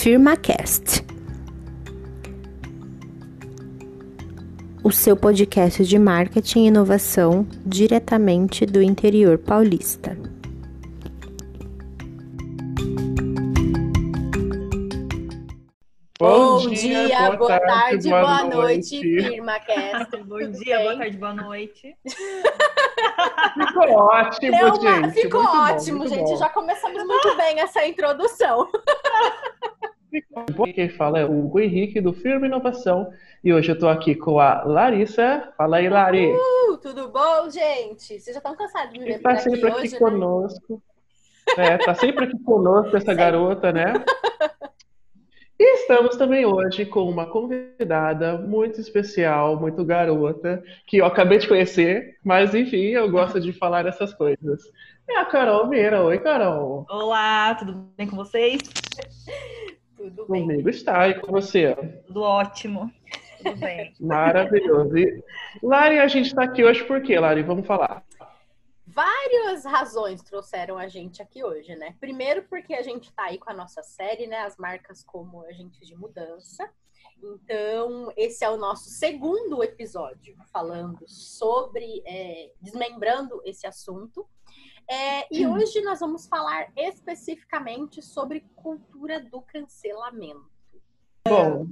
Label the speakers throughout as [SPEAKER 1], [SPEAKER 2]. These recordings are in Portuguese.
[SPEAKER 1] FirmaCast. O seu podcast de marketing e inovação diretamente do interior paulista.
[SPEAKER 2] Bom, dia, boa, tarde, boa, noite, FirmaCast.
[SPEAKER 3] Bom dia, boa tarde, boa noite.
[SPEAKER 2] Ficou ótimo,
[SPEAKER 4] Deu
[SPEAKER 2] gente.
[SPEAKER 4] uma- Ficou
[SPEAKER 2] muito bom,
[SPEAKER 4] ótimo,
[SPEAKER 2] muito
[SPEAKER 4] gente.
[SPEAKER 2] bom.
[SPEAKER 4] Já começamos muito bem essa introdução.
[SPEAKER 2] Quem fala é o Hugo Henrique do Firma Inovação e hoje eu tô aqui com a Larissa. Fala aí, Lari.
[SPEAKER 4] Uh, tudo bom, gente? Vocês já estão cansados de me ver por
[SPEAKER 2] tá
[SPEAKER 4] aqui
[SPEAKER 2] sempre aqui
[SPEAKER 4] hoje, né?
[SPEAKER 2] conosco. É, tá sempre aqui conosco essa garota, né? E estamos também hoje com uma convidada muito especial, muito garota, que eu acabei de conhecer, mas enfim, eu gosto de falar essas coisas. É a Carol Meira. Oi, Carol.
[SPEAKER 3] Olá, tudo bem com vocês?
[SPEAKER 4] Tudo bem.
[SPEAKER 2] Comigo está e com você.
[SPEAKER 3] Tudo ótimo. Tudo bem.
[SPEAKER 2] Maravilhoso. E, Lari, a gente está aqui hoje por quê, Lari? Vamos falar.
[SPEAKER 4] Várias razões trouxeram a gente aqui hoje, né? Primeiro, porque a gente tá aí com a nossa série, né? As marcas como agentes de mudança. Então, esse é o nosso segundo episódio falando sobre, é, desmembrando esse assunto. É, e hoje nós vamos falar especificamente sobre cultura do cancelamento.
[SPEAKER 2] Bom,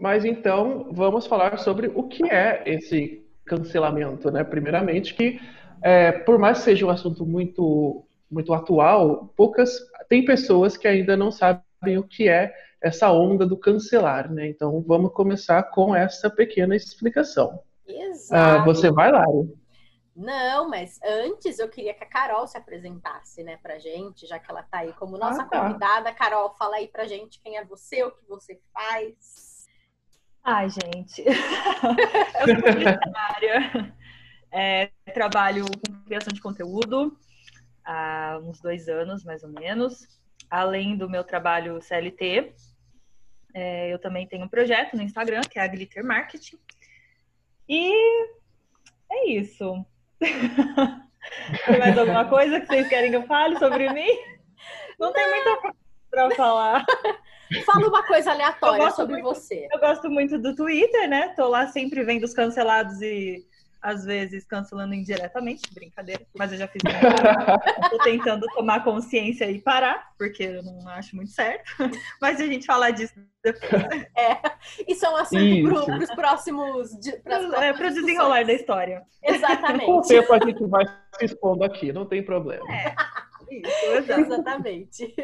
[SPEAKER 2] mas então vamos falar sobre o que é esse cancelamento, né? Primeiramente, que é, por mais que seja um assunto muito, muito atual, poucas tem pessoas que ainda não sabem o que é essa onda do cancelar, né? Então vamos começar com essa pequena explicação. Ah,
[SPEAKER 4] Exato.
[SPEAKER 2] você vai, Lari?
[SPEAKER 4] Não, mas antes eu queria que a Carol se apresentasse, né, pra gente, já que ela tá aí como nossa
[SPEAKER 2] Ah, tá.
[SPEAKER 4] convidada. Carol, fala aí pra gente quem é você, o que você faz.
[SPEAKER 3] Ai, gente. Eu sou publicitária. É, trabalho com criação de conteúdo há uns dois anos, mais ou menos. Além do meu trabalho CLT, é, eu também tenho um projeto no Instagram, que é a Glitter Marketing. E é isso. Tem mais alguma coisa que vocês querem que eu fale sobre mim? Não tem muita coisa pra falar.
[SPEAKER 4] Fala uma coisa aleatória sobre
[SPEAKER 3] muito.
[SPEAKER 4] você.
[SPEAKER 3] Eu gosto muito do Twitter, né? Tô lá sempre vendo os cancelados e às vezes cancelando indiretamente, brincadeira. Mas eu já fiz. Tô tentando tomar consciência e parar, porque eu não acho muito certo. Mas a gente falar disso depois.
[SPEAKER 4] É, isso é um assunto
[SPEAKER 2] Isso.
[SPEAKER 4] para os próximos.
[SPEAKER 3] É, para desenrolar da história.
[SPEAKER 2] Com o
[SPEAKER 4] Exatamente.
[SPEAKER 2] tempo a gente vai se expondo aqui, não tem problema.
[SPEAKER 3] Isso, exato.
[SPEAKER 4] Exatamente.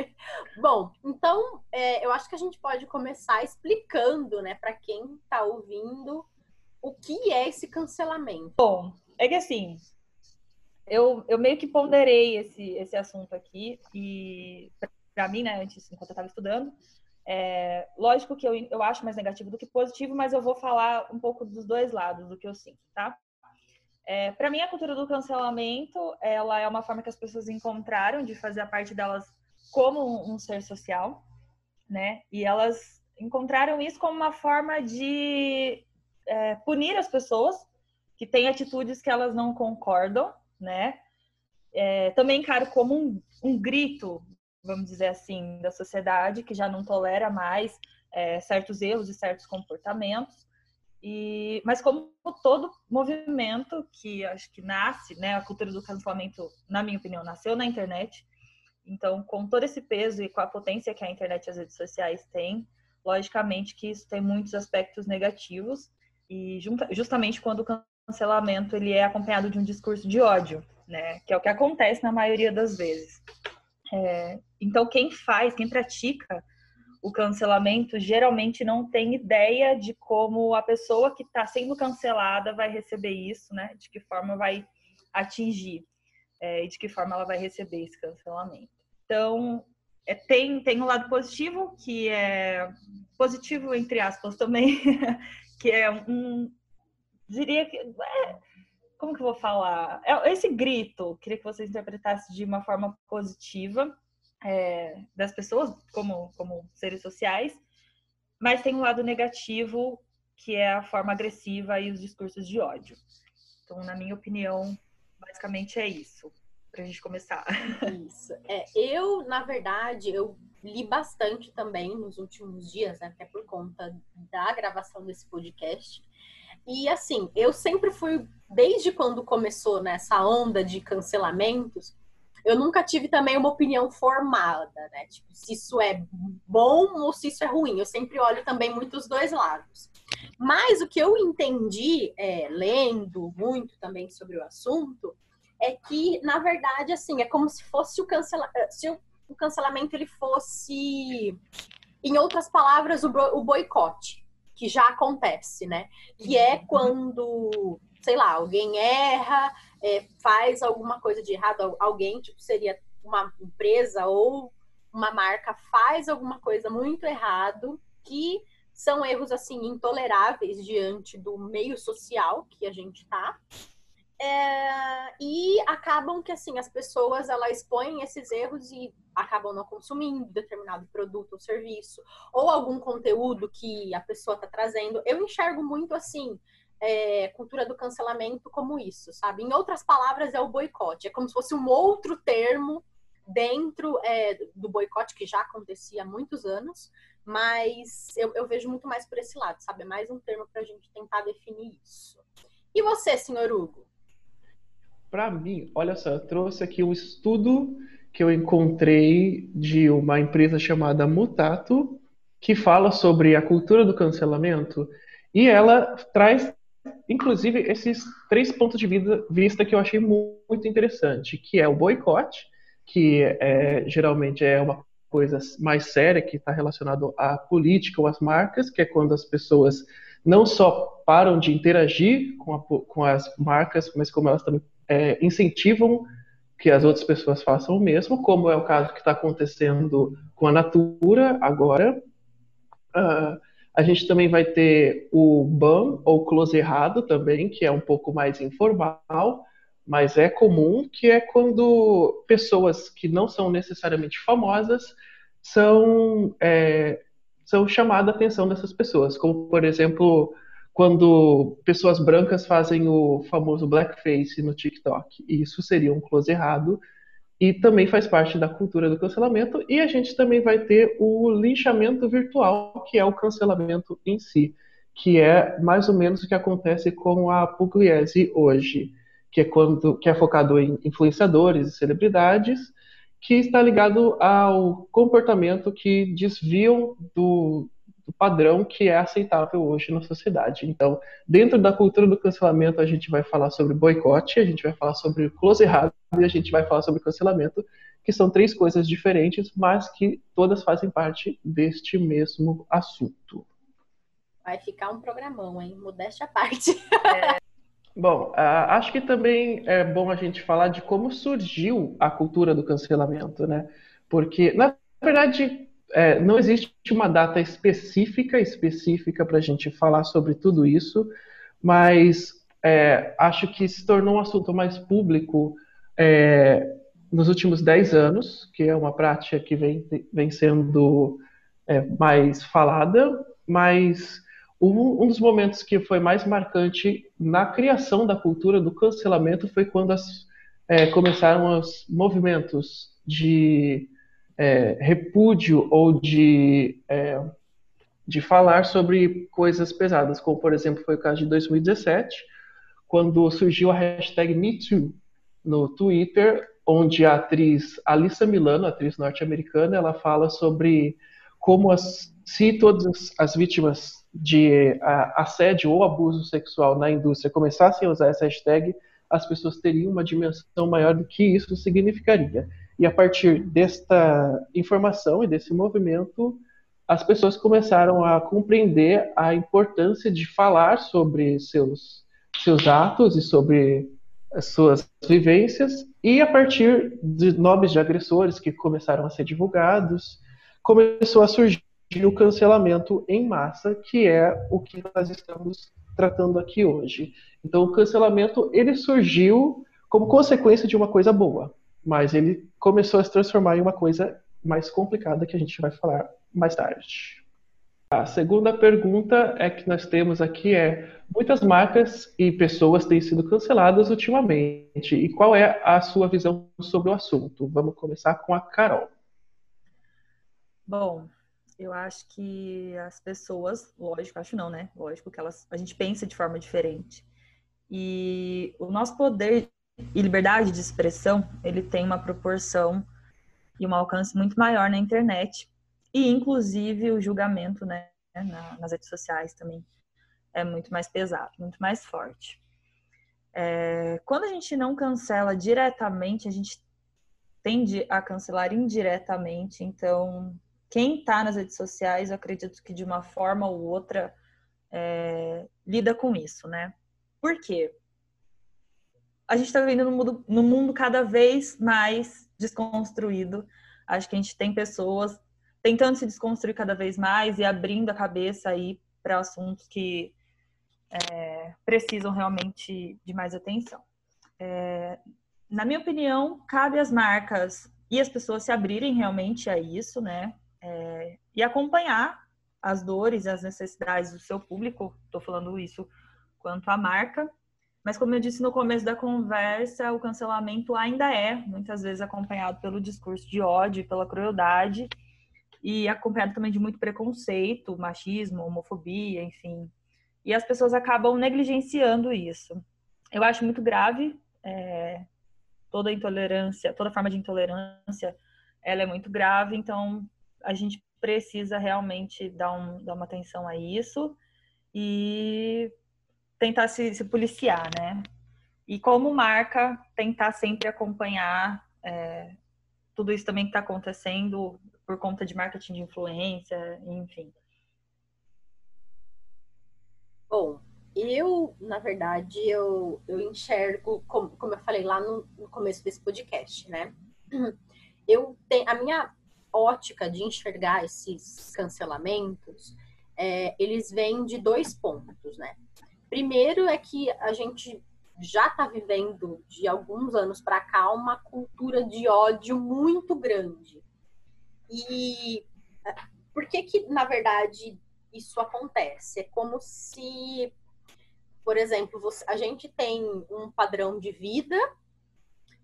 [SPEAKER 4] Bom, então é, eu acho que a gente pode começar explicando, né, para quem tá ouvindo, o que é esse cancelamento.
[SPEAKER 3] Bom, é que assim, eu, eu meio que ponderei esse, esse assunto aqui e para mim, né, antes, enquanto eu estava estudando, é, lógico que eu, eu acho mais negativo do que positivo, mas eu vou falar um pouco dos dois lados do que eu sinto, tá? É, para mim, a cultura do cancelamento, ela é uma forma que as pessoas encontraram de fazer a parte delas como um, um ser social, né? E elas encontraram isso como uma forma de é, punir as pessoas que têm atitudes que elas não concordam, né? É, também encaro como um, um grito, vamos dizer assim, da sociedade que já não tolera mais é, certos erros e certos comportamentos. E, mas como todo movimento que acho que nasce, né, a cultura do cancelamento, na minha opinião, nasceu na internet. Então, com todo esse peso e com a potência que a internet e as redes sociais têm, logicamente que isso tem muitos aspectos negativos e justamente quando o cancelamento ele é acompanhado de um discurso de ódio, né, que é o que acontece na maioria das vezes. É, então, quem faz, quem pratica o cancelamento geralmente não tem ideia de como a pessoa que está sendo cancelada vai receber isso, né? De que forma vai atingir é, e de que forma ela vai receber esse cancelamento. Então, é, tem, tem um lado positivo, que é positivo entre aspas também, que é um. Diria que. é, como que eu vou falar? É esse grito, queria que vocês interpretassem de uma forma positiva é, das pessoas como, como seres sociais, mas tem um lado negativo que é a forma agressiva e os discursos de ódio. Então, na minha opinião, basicamente é isso, pra gente começar.
[SPEAKER 4] Isso. É, eu, na verdade, eu li bastante também nos últimos dias, né, até por conta da gravação desse podcast. E assim, eu sempre fui, desde quando começou nessa né, onda de cancelamentos, eu nunca tive também uma opinião formada, né? Tipo, se isso é bom ou se isso é ruim. Eu sempre olho também muito os dois lados. Mas o que eu entendi, é, lendo muito também sobre o assunto, é que, na verdade, assim, é como se fosse o cancelamento. Eh, se o cancelamento ele fosse, em outras palavras, o boicote, que já acontece, né? Que é uhum. quando, sei lá, alguém erra, é, faz alguma coisa de errado, alguém, tipo, seria uma empresa ou uma marca faz alguma coisa muito errado, que são erros, assim, intoleráveis diante do meio social que a gente tá. É, e acabam que assim as pessoas elas expõem esses erros e acabam não consumindo determinado produto ou serviço ou algum conteúdo que a pessoa está trazendo. Eu enxergo muito assim é, cultura do cancelamento como isso, sabe? Em outras palavras, é o boicote. É como se fosse um outro termo dentro é, do boicote que já acontecia há muitos anos, mas eu, eu vejo muito mais por esse lado, sabe? É mais um termo para a gente tentar definir isso. E você, senhor Hugo?
[SPEAKER 2] Para mim, olha só, eu trouxe aqui um estudo que eu encontrei de uma empresa chamada Mutato, que fala sobre a cultura do cancelamento, e ela traz inclusive, esses três pontos de vista que eu achei muito interessante, que é o boicote, que é, geralmente é uma coisa mais séria, que está relacionado à política ou às marcas, que é quando as pessoas não só param de interagir com, a, com as marcas, mas como elas também é, incentivam que as outras pessoas façam o mesmo, como é o caso que está acontecendo com a Natura agora. Uh, a gente também vai ter o BAM, ou close errado também, que é um pouco mais informal, mas é comum, que é quando pessoas que não são necessariamente famosas são, é, são chamada a atenção dessas pessoas, como, por exemplo, quando pessoas brancas fazem o famoso blackface no TikTok. Isso seria um close errado, e também faz parte da cultura do cancelamento. E a gente também vai ter o linchamento virtual, que é o cancelamento em si, que é mais ou menos o que acontece com a Pugliese hoje, que é quando que é focado em influenciadores e celebridades, que está ligado ao comportamento que desviam do, do padrão que é aceitável hoje na sociedade. Então, dentro da cultura do cancelamento, a gente vai falar sobre boicote, a gente vai falar sobre close errado e a gente vai falar sobre cancelamento, que são três coisas diferentes, mas que todas fazem parte deste mesmo assunto.
[SPEAKER 4] Vai ficar um programão, hein? Modéstia à parte.
[SPEAKER 2] É. Bom, acho que também é bom a gente falar de como surgiu a cultura do cancelamento, né? Porque, na verdade, é, não existe uma data específica específica para a gente falar sobre tudo isso, mas é, acho que se tornou um assunto mais público é, nos últimos 10 anos, que é uma prática que vem, vem sendo é, mais falada, mas um, um, dos momentos que foi mais marcante na criação da cultura do cancelamento foi quando as, é, começaram os movimentos de é, repúdio ou de, é, de falar sobre coisas pesadas, como por exemplo foi o caso de 2017, quando surgiu a hashtag MeToo no Twitter, onde a atriz Alissa Milano, atriz norte-americana, ela fala sobre como as, se todas as vítimas de assédio ou abuso sexual na indústria começassem a usar essa hashtag, as pessoas teriam uma dimensão maior do que isso significaria. E a partir desta informação e desse movimento, as pessoas começaram a compreender a importância de falar sobre seus, seus atos e sobre as suas vivências, e a partir de nomes de agressores que começaram a ser divulgados, começou a surgir o cancelamento em massa, que é o que nós estamos tratando aqui hoje. Então, o cancelamento ele surgiu como consequência de uma coisa boa mas ele começou a se transformar em uma coisa mais complicada que a gente vai falar mais tarde. A segunda pergunta é que nós temos aqui é muitas marcas e pessoas têm sido canceladas ultimamente. E qual é a sua visão sobre o assunto? Vamos começar com a Carol.
[SPEAKER 3] Bom, eu acho que as pessoas, lógico, acho não, né? Lógico que elas, a gente pensa de forma diferente. E o nosso poder e liberdade de expressão, ele tem uma proporção e um alcance muito maior na internet. E, inclusive, o julgamento, né, nas redes sociais também é muito mais pesado, muito mais forte. É, quando a gente não cancela diretamente, a gente tende a cancelar indiretamente. Então, quem está nas redes sociais, eu acredito que de uma forma ou outra é, lida com isso, né? Por quê? A gente está vivendo num mundo, mundo cada vez mais desconstruído. Acho que a gente tem pessoas tentando se desconstruir cada vez mais e abrindo a cabeça aí para assuntos que é, precisam realmente de mais atenção. É, na minha opinião, cabe às marcas e as pessoas se abrirem realmente a isso, né? É, e acompanhar as dores as necessidades do seu público. Estou falando isso quanto à marca. Mas como eu disse no começo da conversa, o cancelamento ainda é muitas vezes acompanhado pelo discurso de ódio, pela crueldade e acompanhado também de muito preconceito, machismo, homofobia, enfim. E as pessoas acabam negligenciando isso. Eu acho muito grave é, toda intolerância, toda forma de intolerância, ela é muito grave, então a gente precisa realmente dar, um, dar uma atenção a isso e tentar se, se policiar, né? E como marca, tentar sempre acompanhar é, tudo isso também que está acontecendo por conta de marketing de influência, enfim.
[SPEAKER 4] Bom, eu, na verdade, eu, eu enxergo, como, como eu falei lá no, no começo desse podcast, né? Eu tenho a minha ótica de enxergar esses cancelamentos, é, eles vêm de dois pontos, né? Primeiro é que a gente já está vivendo de alguns anos para cá uma cultura de ódio muito grande. E é, por que que, na verdade, isso acontece? É como se, por exemplo, você, a gente tem um padrão de vida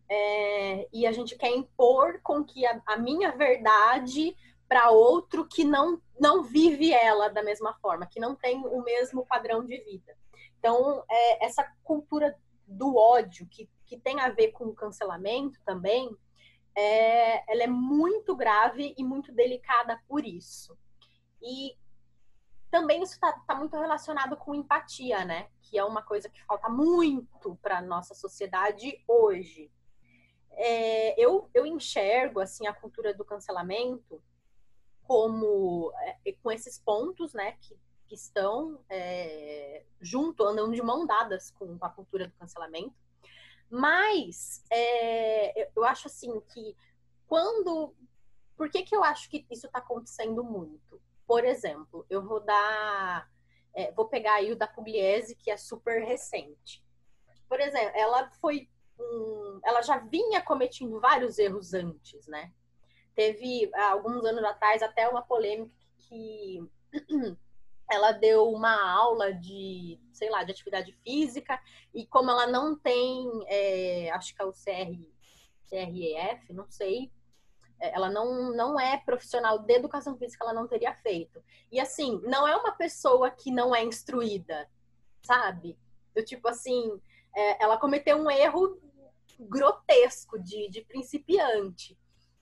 [SPEAKER 4] é, e a gente quer impor com que a, a minha verdade para outro que não, não vive ela da mesma forma, que não tem o mesmo padrão de vida. Então, é, essa cultura do ódio, que, que tem a ver com o cancelamento também, é, ela é muito grave e muito delicada por isso. E também isso está tá muito relacionado com empatia, né? Que é uma coisa que falta muito para nossa sociedade hoje. É, eu, eu enxergo assim a cultura do cancelamento como é, com esses pontos, né? Que que estão é, junto, andam de mão dadas com a cultura do cancelamento. Mas é, eu acho assim que quando. Por que, que eu acho que isso está acontecendo muito? Por exemplo, eu vou dar. É, vou pegar aí o da Pugliese, que é super recente. Por exemplo, ela foi. Um, ela já vinha cometendo vários erros antes, né? Teve, alguns anos atrás, até uma polêmica que ela deu uma aula de, sei lá, de atividade física, e como ela não tem, é, acho que é o CR, CREF, não sei, é, ela não, não é profissional de educação física, ela não teria feito. E assim, não é uma pessoa que não é instruída, sabe? Do tipo assim, é, ela cometeu um erro grotesco de, de principiante.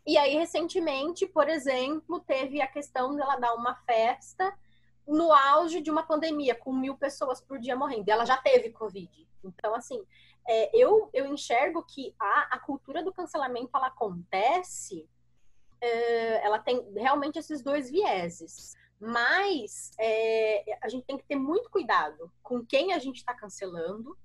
[SPEAKER 4] E aí, recentemente, por exemplo, teve a questão dela dar uma festa no auge de uma pandemia, com mil pessoas por dia morrendo. Ela já teve Covid. Então, assim, é, eu, eu enxergo que a, a cultura do cancelamento ela acontece, é, ela tem realmente esses dois vieses. Mas é, a gente tem que ter muito cuidado com quem a gente está cancelando,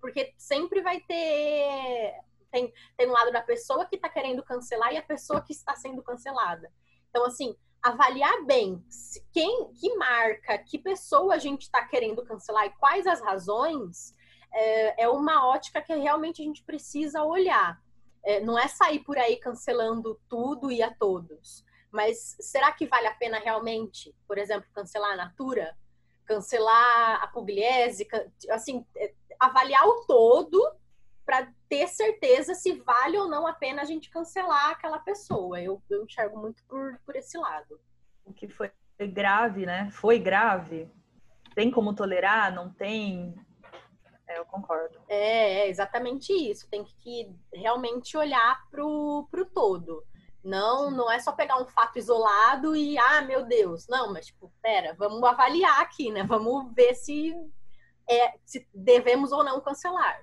[SPEAKER 4] porque sempre vai ter. Tem, tem um lado da pessoa que está querendo cancelar e a pessoa que está sendo cancelada. Então, assim, avaliar bem quem, que marca, que pessoa a gente está querendo cancelar e quais as razões, é, é, uma ótica que realmente a gente precisa olhar. É, não é sair por aí cancelando tudo e a todos. Mas será que vale a pena realmente, por exemplo, cancelar a Natura? Cancelar a Pugliese? Assim, é, avaliar o todo para ter certeza se vale ou não a pena a gente cancelar aquela pessoa. Eu, eu enxergo muito por, por esse lado.
[SPEAKER 3] O que foi grave, né? Foi grave. Tem como tolerar? Não tem? É, eu concordo.
[SPEAKER 4] É, é exatamente isso. Tem que realmente olhar pro, pro todo. Não, não é só pegar um fato isolado e, ah, meu Deus. Não, mas, tipo, pera, vamos avaliar aqui, né? Vamos ver se, é, se devemos ou não cancelar.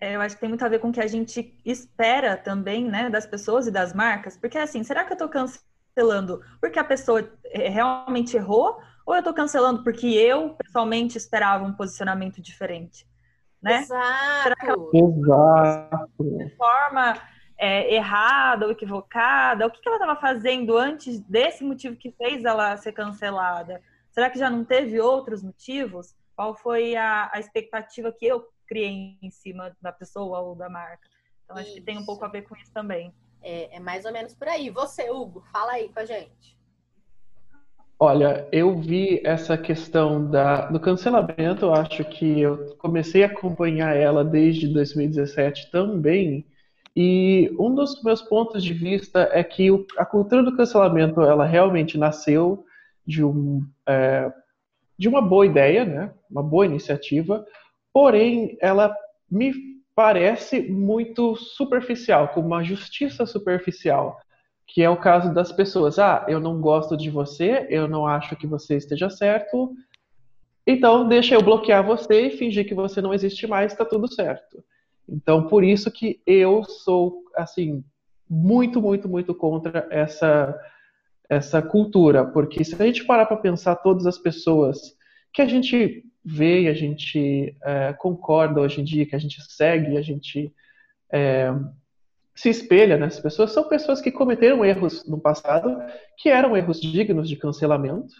[SPEAKER 3] É, eu acho que tem muito a ver com o que a gente espera também, né, das pessoas e das marcas. Porque, assim, será que eu tô cancelando porque a pessoa é, realmente errou? Ou eu tô cancelando porque eu, pessoalmente, esperava um posicionamento diferente? Né?
[SPEAKER 4] Exato. Será que ela...
[SPEAKER 2] Exato.
[SPEAKER 3] De forma é, errada ou equivocada? O que, que ela estava fazendo antes desse motivo que fez ela ser cancelada? Será que já não teve outros motivos? Qual foi a, a expectativa que eu criei em cima da pessoa ou da marca? Então, acho isso. que tem um pouco a ver com isso também.
[SPEAKER 4] É, é mais ou menos por aí. Você, Hugo, fala aí com a gente.
[SPEAKER 2] Olha, eu vi essa questão da, do cancelamento, eu acho que eu comecei a acompanhar ela desde 2017 também, e um dos meus pontos de vista é que a cultura do cancelamento ela realmente nasceu de, um, é, de uma boa ideia, né? uma boa iniciativa, porém ela me parece muito superficial, como uma justiça superficial, que é o caso das pessoas. Ah, eu não gosto de você, eu não acho que você esteja certo, então deixa eu bloquear você e fingir que você não existe mais, está tudo certo. Então, por isso que eu sou, assim, muito, muito, muito contra essa, essa cultura, porque se a gente parar para pensar todas as pessoas que a gente vê a gente é, concorda hoje em dia, que a gente segue, a gente é, se espelha nessas pessoas, são pessoas que cometeram erros no passado, que eram erros dignos de cancelamento,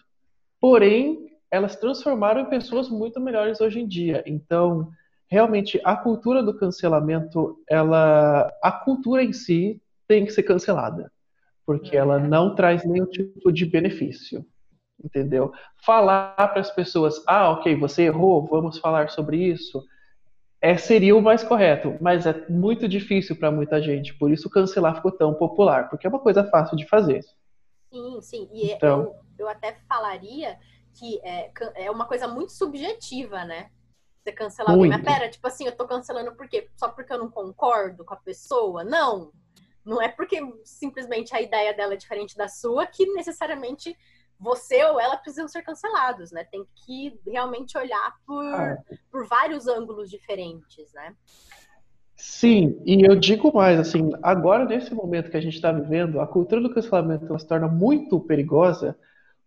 [SPEAKER 2] porém, elas transformaram em pessoas muito melhores hoje em dia. Então, realmente a cultura do cancelamento, ela, a cultura em si tem que ser cancelada, porque ela é. não traz nenhum tipo de benefício, entendeu? Falar para as pessoas, ah, ok, você errou, vamos falar sobre isso, é, seria o mais correto, mas é muito difícil para muita gente, por isso cancelar ficou tão popular, porque é uma coisa fácil de fazer.
[SPEAKER 4] Sim, sim, e então, eu, eu até falaria que é, é uma coisa muito subjetiva, né? Você cancelar alguém. Mas pera, tipo assim, eu tô cancelando por quê? Só porque eu não concordo com a pessoa? Não. Não é porque simplesmente a ideia dela é diferente da sua que necessariamente você ou ela precisam ser cancelados, né? Tem que realmente olhar por, ah. por vários ângulos diferentes, né?
[SPEAKER 2] Sim, e eu digo mais, assim, agora nesse momento que a gente está vivendo, a cultura do cancelamento se torna muito perigosa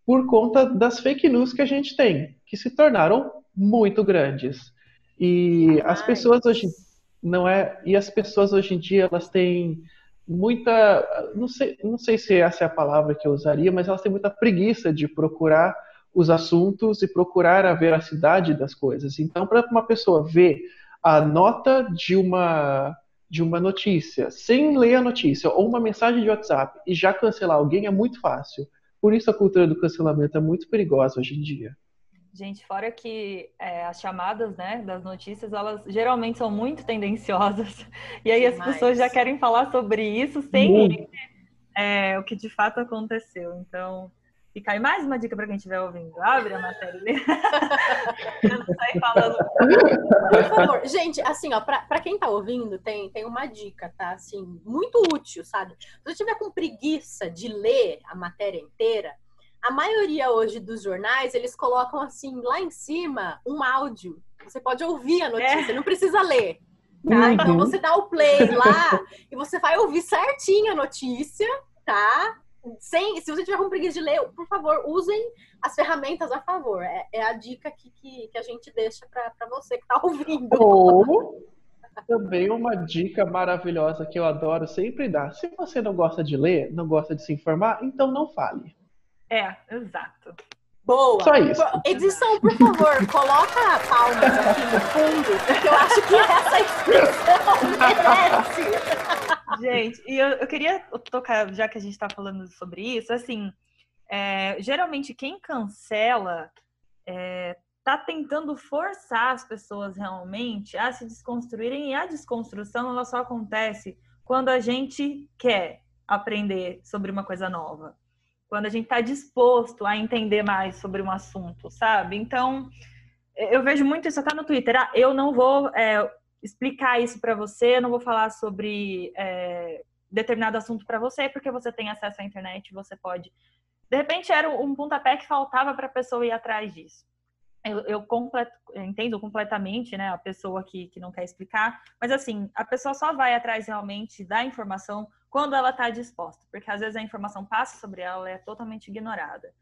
[SPEAKER 2] por conta das fake news que a gente tem, que se tornaram muito grandes. E as pessoas hoje não é, e as pessoas hoje em dia elas têm muita, não sei, não sei se essa é a palavra que eu usaria, mas elas têm muita preguiça de procurar os assuntos e procurar a veracidade das coisas. Então, para uma pessoa ver a nota de uma de uma notícia, sem ler a notícia, ou uma mensagem de WhatsApp e já cancelar alguém é muito fácil. Por isso a cultura do cancelamento é muito perigosa hoje em dia.
[SPEAKER 3] Gente, fora que é, as chamadas né, das notícias, elas geralmente são muito tendenciosas. E aí as pessoas já querem falar sobre isso sem ler é, o que de fato aconteceu. Então, fica aí mais uma dica para quem estiver ouvindo. Abre a matéria e não falando.
[SPEAKER 4] Por favor, gente, assim, ó, para quem tá ouvindo, tem, tem uma dica, tá? Assim, muito útil, sabe? Se você tiver com preguiça de ler a matéria inteira, a maioria hoje dos jornais, eles colocam assim, lá em cima, um áudio. Você pode ouvir a notícia, é. não precisa ler. Tá? Uhum. Então você dá o play lá e você vai ouvir certinho a notícia, tá? Sem, se você tiver com preguiça de ler, por favor, usem as ferramentas a favor. É, é a dica que, que, que, a gente deixa para você que está ouvindo.
[SPEAKER 2] Ou também uma dica maravilhosa que eu adoro sempre dar. Se você não gosta de ler, não gosta de se informar, então não fale.
[SPEAKER 3] É, exato.
[SPEAKER 4] Boa.
[SPEAKER 2] Só isso.
[SPEAKER 4] Edição, por favor, coloca palmas aqui no fundo, porque eu acho que essa expressão merece.
[SPEAKER 3] Gente, e eu, eu queria tocar, já que a gente está falando sobre isso, assim, é, geralmente quem cancela é, está tentando forçar as pessoas realmente a se desconstruírem e a desconstrução ela só acontece quando a gente quer aprender sobre uma coisa nova, quando a gente está disposto a entender mais sobre um assunto, sabe? Então, eu vejo muito isso até no Twitter. Ah, eu não vou é, explicar isso para você, eu não vou falar sobre é, determinado assunto para você, porque você tem acesso à internet, você pode. De repente, era um pontapé que faltava para a pessoa ir atrás disso eu, eu, complet, eu, entendo completamente, né, a pessoa que, que não quer explicar, mas assim, a pessoa só vai atrás realmente da informação quando ela está disposta, porque às vezes a informação passa sobre ela e é totalmente ignorada.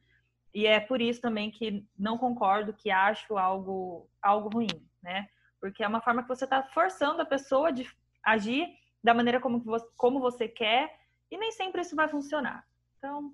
[SPEAKER 3] E é por isso também que não concordo, que acho algo, algo ruim, né? Porque é uma forma que você está forçando a pessoa de agir da maneira como você, como você quer, e nem sempre isso vai funcionar. Então,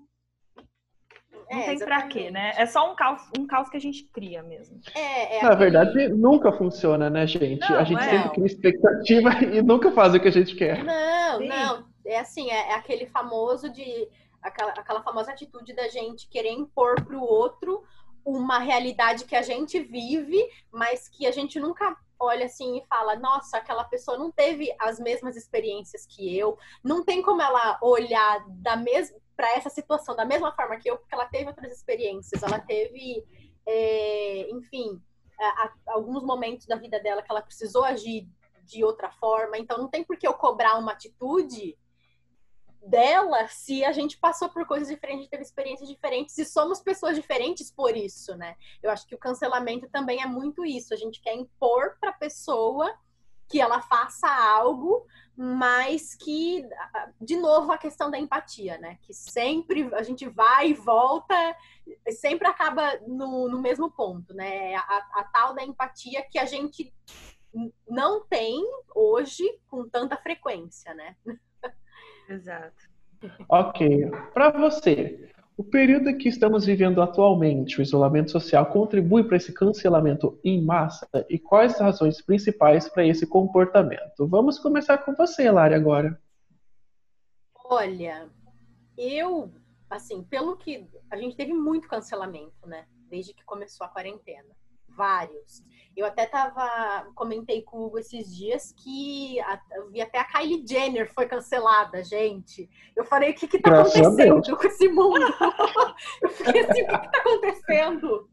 [SPEAKER 3] não é, tem pra quê, né? É só um caos, um caos que a gente cria mesmo.
[SPEAKER 2] É, é Na aquele... verdade, nunca funciona, né, gente? Não, a gente sempre cria expectativa e nunca faz o que a gente quer.
[SPEAKER 4] Não, Sim. não. É assim, é, é, aquele famoso de. Aquela, aquela famosa atitude da gente querer impor pro outro uma realidade que a gente vive, mas que a gente nunca olha assim e fala: nossa, aquela pessoa não teve as mesmas experiências que eu, não tem como ela olhar da mesma para essa situação da mesma forma que eu, porque ela teve outras experiências, ela teve, é, enfim, a, a, alguns momentos da vida dela que ela precisou agir de outra forma. Então, não tem por que eu cobrar uma atitude dela se a gente passou por coisas diferentes, teve experiências diferentes e somos pessoas diferentes por isso, né? Eu acho que o cancelamento também é muito isso. A gente quer impor para a pessoa que ela faça algo mas que, de novo, a questão da empatia, né? Que sempre a gente vai e volta, sempre acaba no, no mesmo ponto, né? A, a, tal da empatia que a gente não tem hoje com tanta frequência, né?
[SPEAKER 3] Exato.
[SPEAKER 2] Ok. Para você, o período que estamos vivendo atualmente, o isolamento social, contribui para esse cancelamento em massa? E quais as razões principais para esse comportamento? Vamos começar com você, Lari, agora.
[SPEAKER 4] Olha, eu, assim, pelo que. A gente teve muito cancelamento, né? Desde que começou a quarentena vários. Eu até tava, comentei com o Hugo esses dias que a, eu vi até a Kylie Jenner foi cancelada, gente. Eu falei, o que que tá Graças acontecendo com esse mundo? eu fiquei assim, o que que tá acontecendo?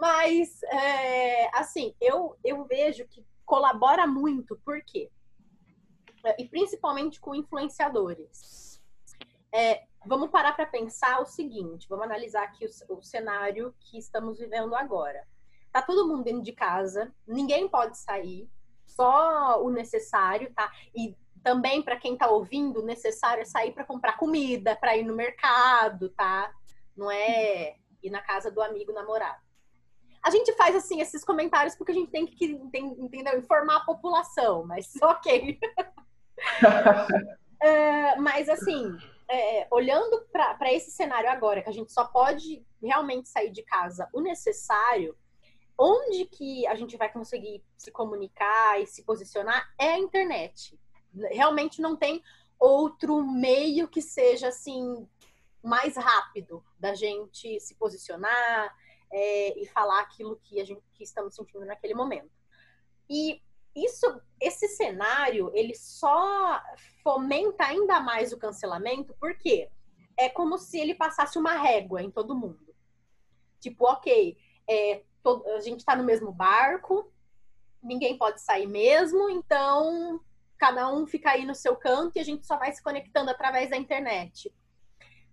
[SPEAKER 4] Mas, é, assim, eu, eu vejo que colabora muito, por quê? E principalmente com influenciadores. É, vamos parar para pensar o seguinte, vamos analisar aqui o, o cenário que estamos vivendo agora. Tá todo mundo dentro de casa, ninguém pode sair, só o necessário, tá? E também para quem tá ouvindo, o necessário é sair para comprar comida, para ir no mercado, tá? Não é ir na casa do amigo namorado. A gente faz assim esses comentários porque a gente tem que entendeu? informar a população, mas ok. é, mas assim, é, olhando para esse cenário agora, que a gente só pode realmente sair de casa o necessário, onde que a gente vai conseguir se comunicar e se posicionar é a internet. Realmente não tem outro meio que seja assim mais rápido da gente se posicionar é, e falar aquilo que a gente que estamos sentindo naquele momento. E isso, esse cenário, ele só fomenta ainda mais o cancelamento, porque é como se ele passasse uma régua em todo mundo. Tipo, ok, é, todo, a gente está no mesmo barco, ninguém pode sair mesmo, então cada um fica aí no seu canto e a gente só vai se conectando através da internet.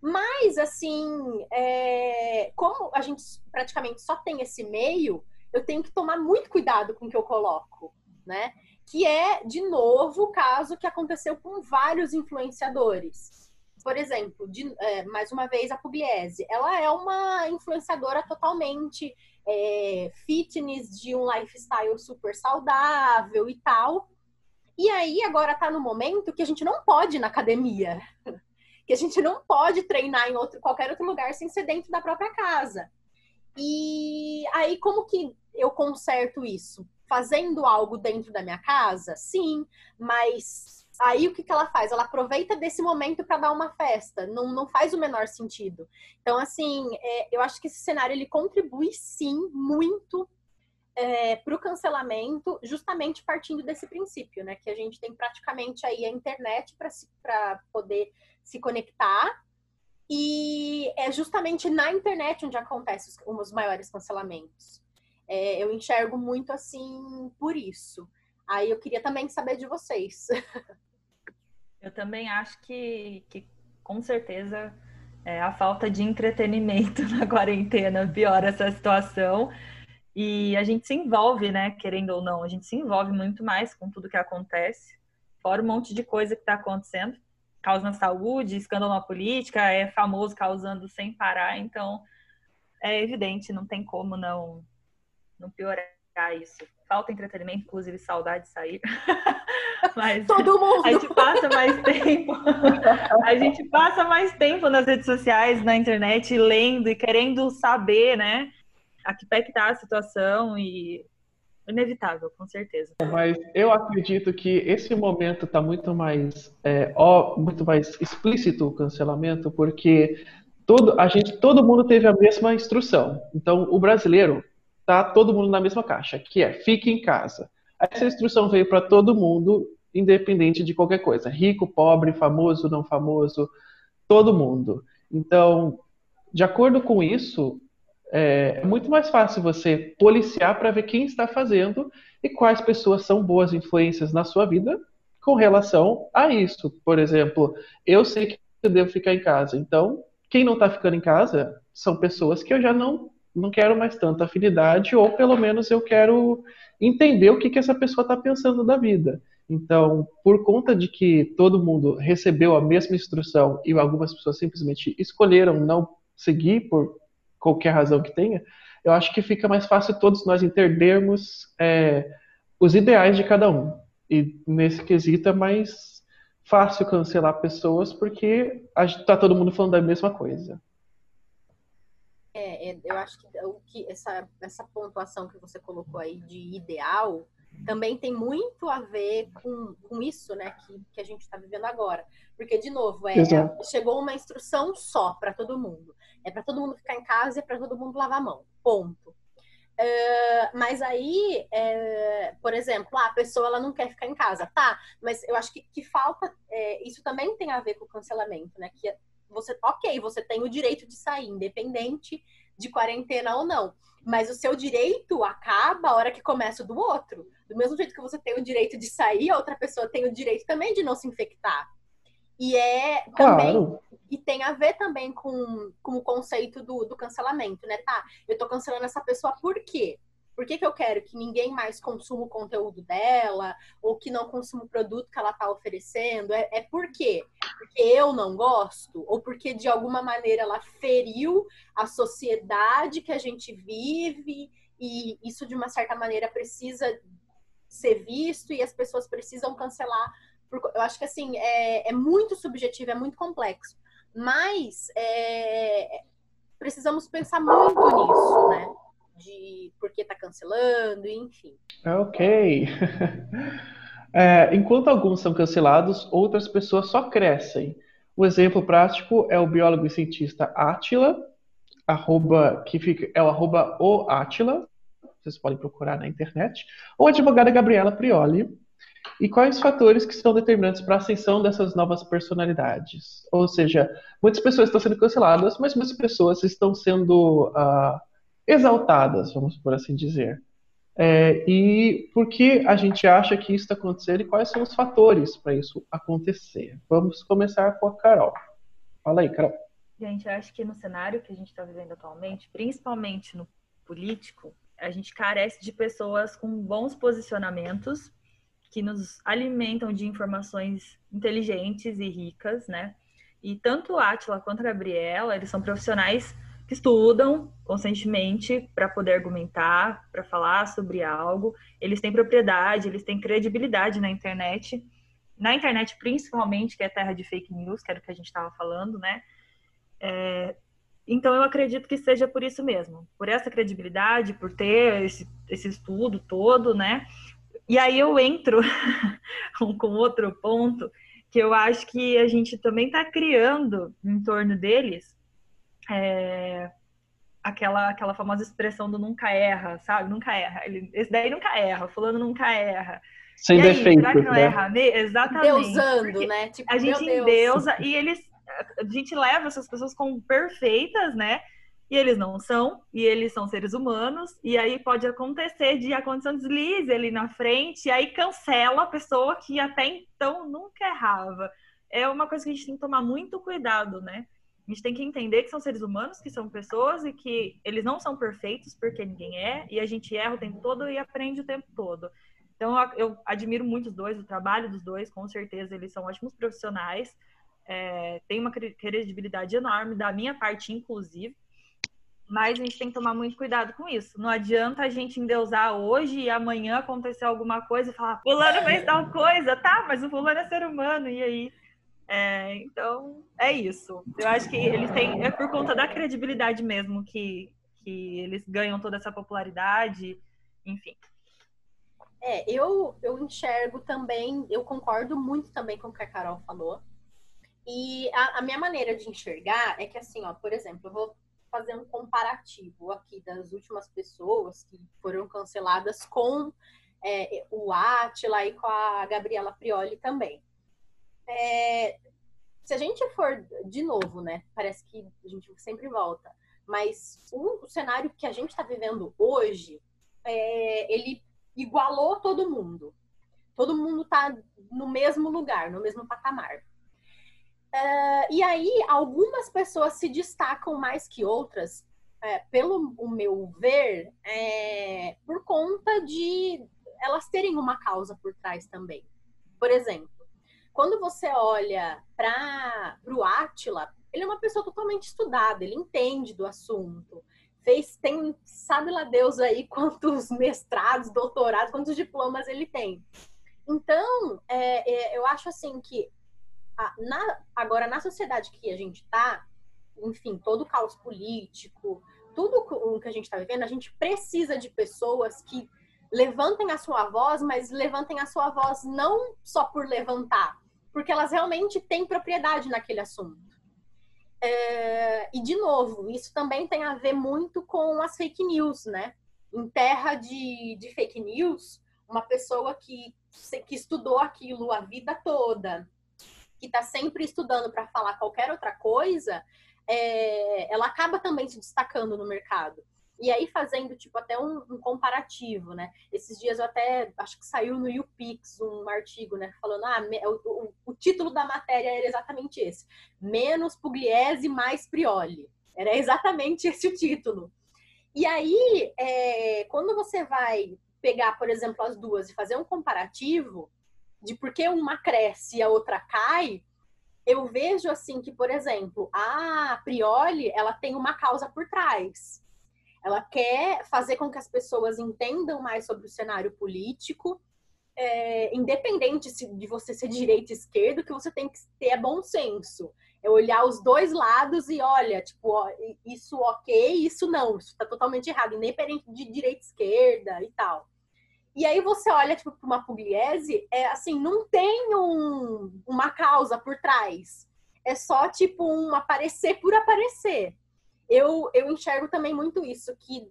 [SPEAKER 4] Mas, assim, é, como a gente praticamente só tem esse meio, eu tenho que tomar muito cuidado com o que eu coloco, né? Que é, de novo, o caso que aconteceu com vários influenciadores. Por exemplo, de, é, mais uma vez, a Pugliese. Ela é uma influenciadora totalmente é, fitness, de um lifestyle super saudável e tal. E aí agora tá no momento que a gente não pode ir na academia, que a gente não pode treinar em outro, qualquer outro lugar sem ser dentro da própria casa. E aí como que eu conserto isso? Fazendo algo dentro da minha casa? Sim, mas Aí o que, que ela faz? Ela aproveita desse momento para dar uma festa. Não, não faz o menor sentido. Então, assim, é, eu acho que esse cenário ele contribui sim muito é, para o cancelamento, justamente partindo desse princípio, né? Que a gente tem praticamente aí a internet para poder se conectar. E é justamente na internet onde acontecem os, os maiores cancelamentos. É, eu enxergo muito assim por isso. Aí eu queria também saber de vocês.
[SPEAKER 3] Eu também acho que, que com certeza é, a falta de entretenimento na quarentena piora essa situação. E a gente se envolve, né? Querendo ou não, a gente se envolve muito mais com tudo que acontece, fora um monte de coisa que está acontecendo. Causa na saúde, escândalo na política, é famoso causando sem parar, então é evidente, não tem como não, não piorar isso. Falta entretenimento, inclusive saudade de sair. Mas
[SPEAKER 4] Todo mundo!
[SPEAKER 3] A gente passa mais tempo. a gente passa mais tempo nas redes sociais, na internet, lendo e querendo saber, né? A que pé que tá a situação e inevitável, com certeza.
[SPEAKER 2] Mas eu acredito que esse momento está muito mais, é, ó, muito mais explícito o cancelamento, porque todo, a gente, todo mundo teve a mesma instrução. Então, o brasileiro tá todo mundo na mesma caixa, que é fique em casa. Essa instrução veio para todo mundo, independente de qualquer coisa, rico, pobre, famoso, não famoso, todo mundo. Então, de acordo com isso, é, é muito mais fácil você policiar para ver quem está fazendo e quais pessoas são boas influências na sua vida com relação a isso. Por exemplo, eu sei que eu devo ficar em casa, então quem não está ficando em casa são pessoas que eu já não não quero mais tanta afinidade, ou pelo menos eu quero entender o que, que essa pessoa está pensando da vida. Então, por conta de que todo mundo recebeu a mesma instrução e algumas pessoas simplesmente escolheram não seguir por qualquer razão que tenha, eu acho que fica mais fácil todos nós entendermos é, os ideais de cada um. E nesse quesito é mais fácil cancelar pessoas porque está todo mundo falando da mesma coisa.
[SPEAKER 4] É, é, eu acho que, o que essa, essa pontuação que você colocou aí de ideal também tem muito a ver com, com isso, né, que, que a gente está vivendo agora. Porque, de novo, é, chegou uma instrução só para todo mundo. É para todo mundo ficar em casa e é para todo mundo lavar a mão. Ponto. Uh, mas aí, é, por exemplo, ah, a pessoa ela não quer ficar em casa, tá? Mas eu acho que, que falta. É, isso também tem a ver com o cancelamento, né? Que você, ok, você tem o direito de sair, independente de quarentena ou não. Mas o seu direito acaba a hora que começa o do outro. Do mesmo jeito que você tem o direito de sair, a outra pessoa tem o direito também de não se infectar. E é também. Claro. E tem a ver também com, com o conceito do, do cancelamento, né? Tá, eu tô cancelando essa pessoa por quê? Por que, que eu quero que ninguém mais consuma o conteúdo dela ou que não consuma o produto que ela está oferecendo? É, é por quê? Porque eu não gosto? Ou porque de alguma maneira ela feriu a sociedade que a gente vive e isso de uma certa maneira precisa ser visto e as pessoas precisam cancelar? Eu acho que assim é, é muito subjetivo, é muito complexo. Mas é, precisamos pensar muito nisso, né? de por que está cancelando, enfim.
[SPEAKER 2] Ok. é, enquanto alguns são cancelados, outras pessoas só crescem. O exemplo prático é o biólogo e cientista Atila, arroba, que fica, é o arroba o Atila, vocês podem procurar na internet, ou a advogada Gabriela Prioli, e quais fatores que são determinantes para a ascensão dessas novas personalidades. Ou seja, muitas pessoas estão sendo canceladas, mas muitas pessoas estão sendo uh, exaltadas, vamos por assim dizer. É, e por que a gente acha que isso está acontecendo e quais são os fatores para isso acontecer? Vamos começar com a Carol. Fala aí, Carol.
[SPEAKER 3] Gente, eu acho que no cenário que a gente está vivendo atualmente, principalmente no político, a gente carece de pessoas com bons posicionamentos que nos alimentam de informações inteligentes e ricas, né? E tanto Atila quanto a Gabriela, eles são profissionais que estudam constantemente para poder argumentar, para falar sobre algo. Eles têm propriedade, eles têm credibilidade na internet. Na internet, principalmente, que é terra de fake news, que era o que a gente estava falando, né? É, então, eu acredito que seja por isso mesmo, por essa credibilidade, por ter esse, esse estudo todo, né? E aí eu entro com outro ponto, que eu acho que a gente também está criando em torno deles é, aquela, aquela famosa expressão do nunca erra, sabe? Nunca erra. Ele, esse daí nunca erra, fulano nunca erra.
[SPEAKER 2] Sem
[SPEAKER 3] e aí,
[SPEAKER 2] defeito.
[SPEAKER 3] Será que não
[SPEAKER 2] né?
[SPEAKER 3] erra? Me- Exatamente.
[SPEAKER 4] Deusando,
[SPEAKER 3] Porque
[SPEAKER 4] né? Tipo,
[SPEAKER 3] A gente
[SPEAKER 4] meu Deus.
[SPEAKER 3] endeusa e eles. A gente leva essas pessoas como perfeitas, né? E eles não são, e eles são seres humanos, e aí pode acontecer de acontecer um deslize ali na frente, e aí cancela a pessoa que até então nunca errava. É uma coisa que a gente tem que tomar muito cuidado, né? A gente tem que entender que são seres humanos, que são pessoas e que eles não são perfeitos, porque ninguém é, e a gente erra o tempo todo e aprende o tempo todo. Então, eu- admiro muito os dois, o trabalho dos dois, com certeza eles são ótimos profissionais, é, tem uma cre- credibilidade enorme, da minha parte, inclusive, mas a gente tem que tomar muito cuidado com isso. Não adianta a gente endeusar hoje e amanhã acontecer alguma coisa e falar, fulano fez tal coisa, tá, mas o fulano é ser humano, e aí? É, então, é isso. Eu acho que eles têm, é por conta da credibilidade mesmo que, que eles ganham toda essa popularidade, enfim.
[SPEAKER 4] É, eu, eu enxergo também, eu concordo muito também com o que a Carol falou. E a, a minha maneira de enxergar é que, assim, ó, por exemplo, eu vou fazer um comparativo aqui das últimas pessoas que foram canceladas com é, o Atila e com a Gabriela Prioli também. É, se a gente for, de novo, né? Parece que a gente sempre volta, mas o, o cenário que a gente está vivendo hoje, é, ele igualou todo mundo. Todo mundo tá no mesmo lugar, no mesmo patamar. É, e aí, algumas pessoas se destacam mais que outras, é, pelo o meu ver, é, por conta de elas terem uma causa por trás também. Por exemplo, quando você olha para o Átila, ele é uma pessoa totalmente estudada, ele entende do assunto fez, tem, sabe lá Deus aí quantos mestrados, doutorados, quantos diplomas ele tem. Então, é, é, eu acho assim que a, na, agora na sociedade que a gente está, enfim, todo o caos político, tudo o que a gente está vivendo, a gente precisa de pessoas que levantem a sua voz, mas levantem a sua voz não só por levantar, porque elas realmente têm propriedade naquele assunto. É, e, de novo, isso também tem a ver muito com as fake news, né? Em terra de, de fake news, uma pessoa que, que estudou aquilo a vida toda, que está sempre estudando para falar qualquer outra coisa, é, ela acaba também se destacando no mercado. E aí fazendo, tipo, até um, um, comparativo, né? Esses dias eu até, acho que saiu no YouPix um artigo, né? Falando, ah, o, título da matéria era exatamente esse. Menos Pugliese, mais Prioli. Era exatamente esse o título. E aí, é, quando você vai pegar, por exemplo, as duas e fazer um comparativo de por que uma cresce e a outra cai, eu vejo, assim, que, por exemplo, a Prioli, ela tem uma causa por trás ela quer fazer com que as pessoas entendam mais sobre o cenário político, é, independente de você ser direita ou esquerda, que você tem que ter é bom senso. É olhar os dois lados e olha, tipo, ó, isso ok, isso não, isso tá totalmente errado, independente de direita esquerda e tal. E aí você olha, tipo, para uma Pugliese, é assim, não tem um, uma causa por trás. É só, tipo, um aparecer por aparecer eu, eu enxergo também muito isso, que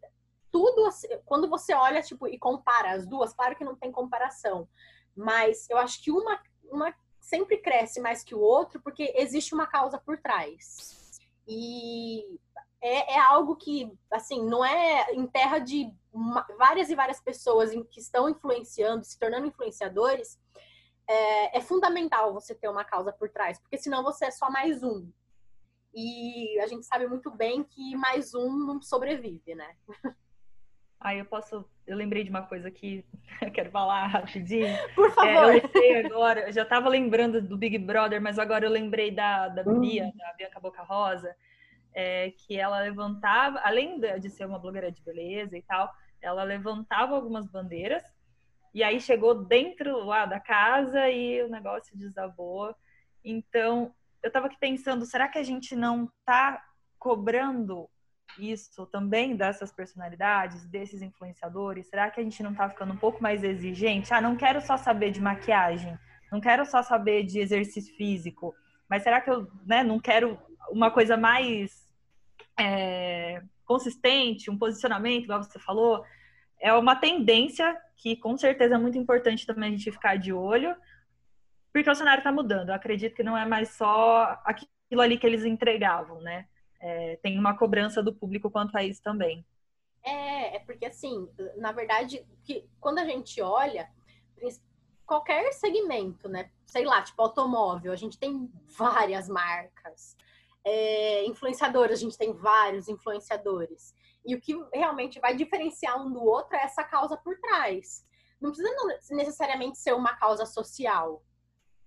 [SPEAKER 4] tudo, assim, quando você olha, tipo, e compara as duas, claro que não tem comparação, mas eu acho que uma, uma sempre cresce mais que o outro, porque existe uma causa por trás. E é, é algo que, assim, não é em terra de uma, várias e várias pessoas em, que estão influenciando, se tornando influenciadores, é, é fundamental você ter uma causa por trás, porque senão você é só mais um. E a gente sabe muito bem que mais um não sobrevive, né?
[SPEAKER 3] Aí eu posso. Eu lembrei de uma coisa que eu quero falar rapidinho.
[SPEAKER 4] Por favor.
[SPEAKER 3] É, eu lembrei agora, eu já estava lembrando do Big Brother, mas agora eu lembrei da, da Bia,
[SPEAKER 2] Hum.
[SPEAKER 3] da Bianca Boca Rosa, é, que ela levantava, além de de ser uma blogueira de beleza e tal, ela levantava algumas bandeiras, e aí chegou dentro lá da casa e o negócio desabou. Então, eu estava aqui pensando, será que a gente não está cobrando isso também dessas personalidades, desses influenciadores? Será que a gente não está ficando um pouco mais exigente? Ah, não quero só saber de maquiagem, não quero só saber de exercício físico, mas será que eu né, não quero uma coisa mais. É, consistente, um posicionamento, igual você falou, é uma tendência que com certeza é muito importante também a gente ficar de olho, porque o cenário está mudando. Eu acredito que não é mais só aquilo ali que eles entregavam, né? É, tem uma cobrança do público quanto a isso também.
[SPEAKER 4] É, é porque assim, na verdade, que quando a gente olha, qualquer segmento, né? Sei lá, tipo automóvel, a gente tem várias marcas. É, influenciadores, a gente tem vários influenciadores. E o que realmente vai diferenciar um do outro é essa causa por trás. Não precisa necessariamente ser uma causa social.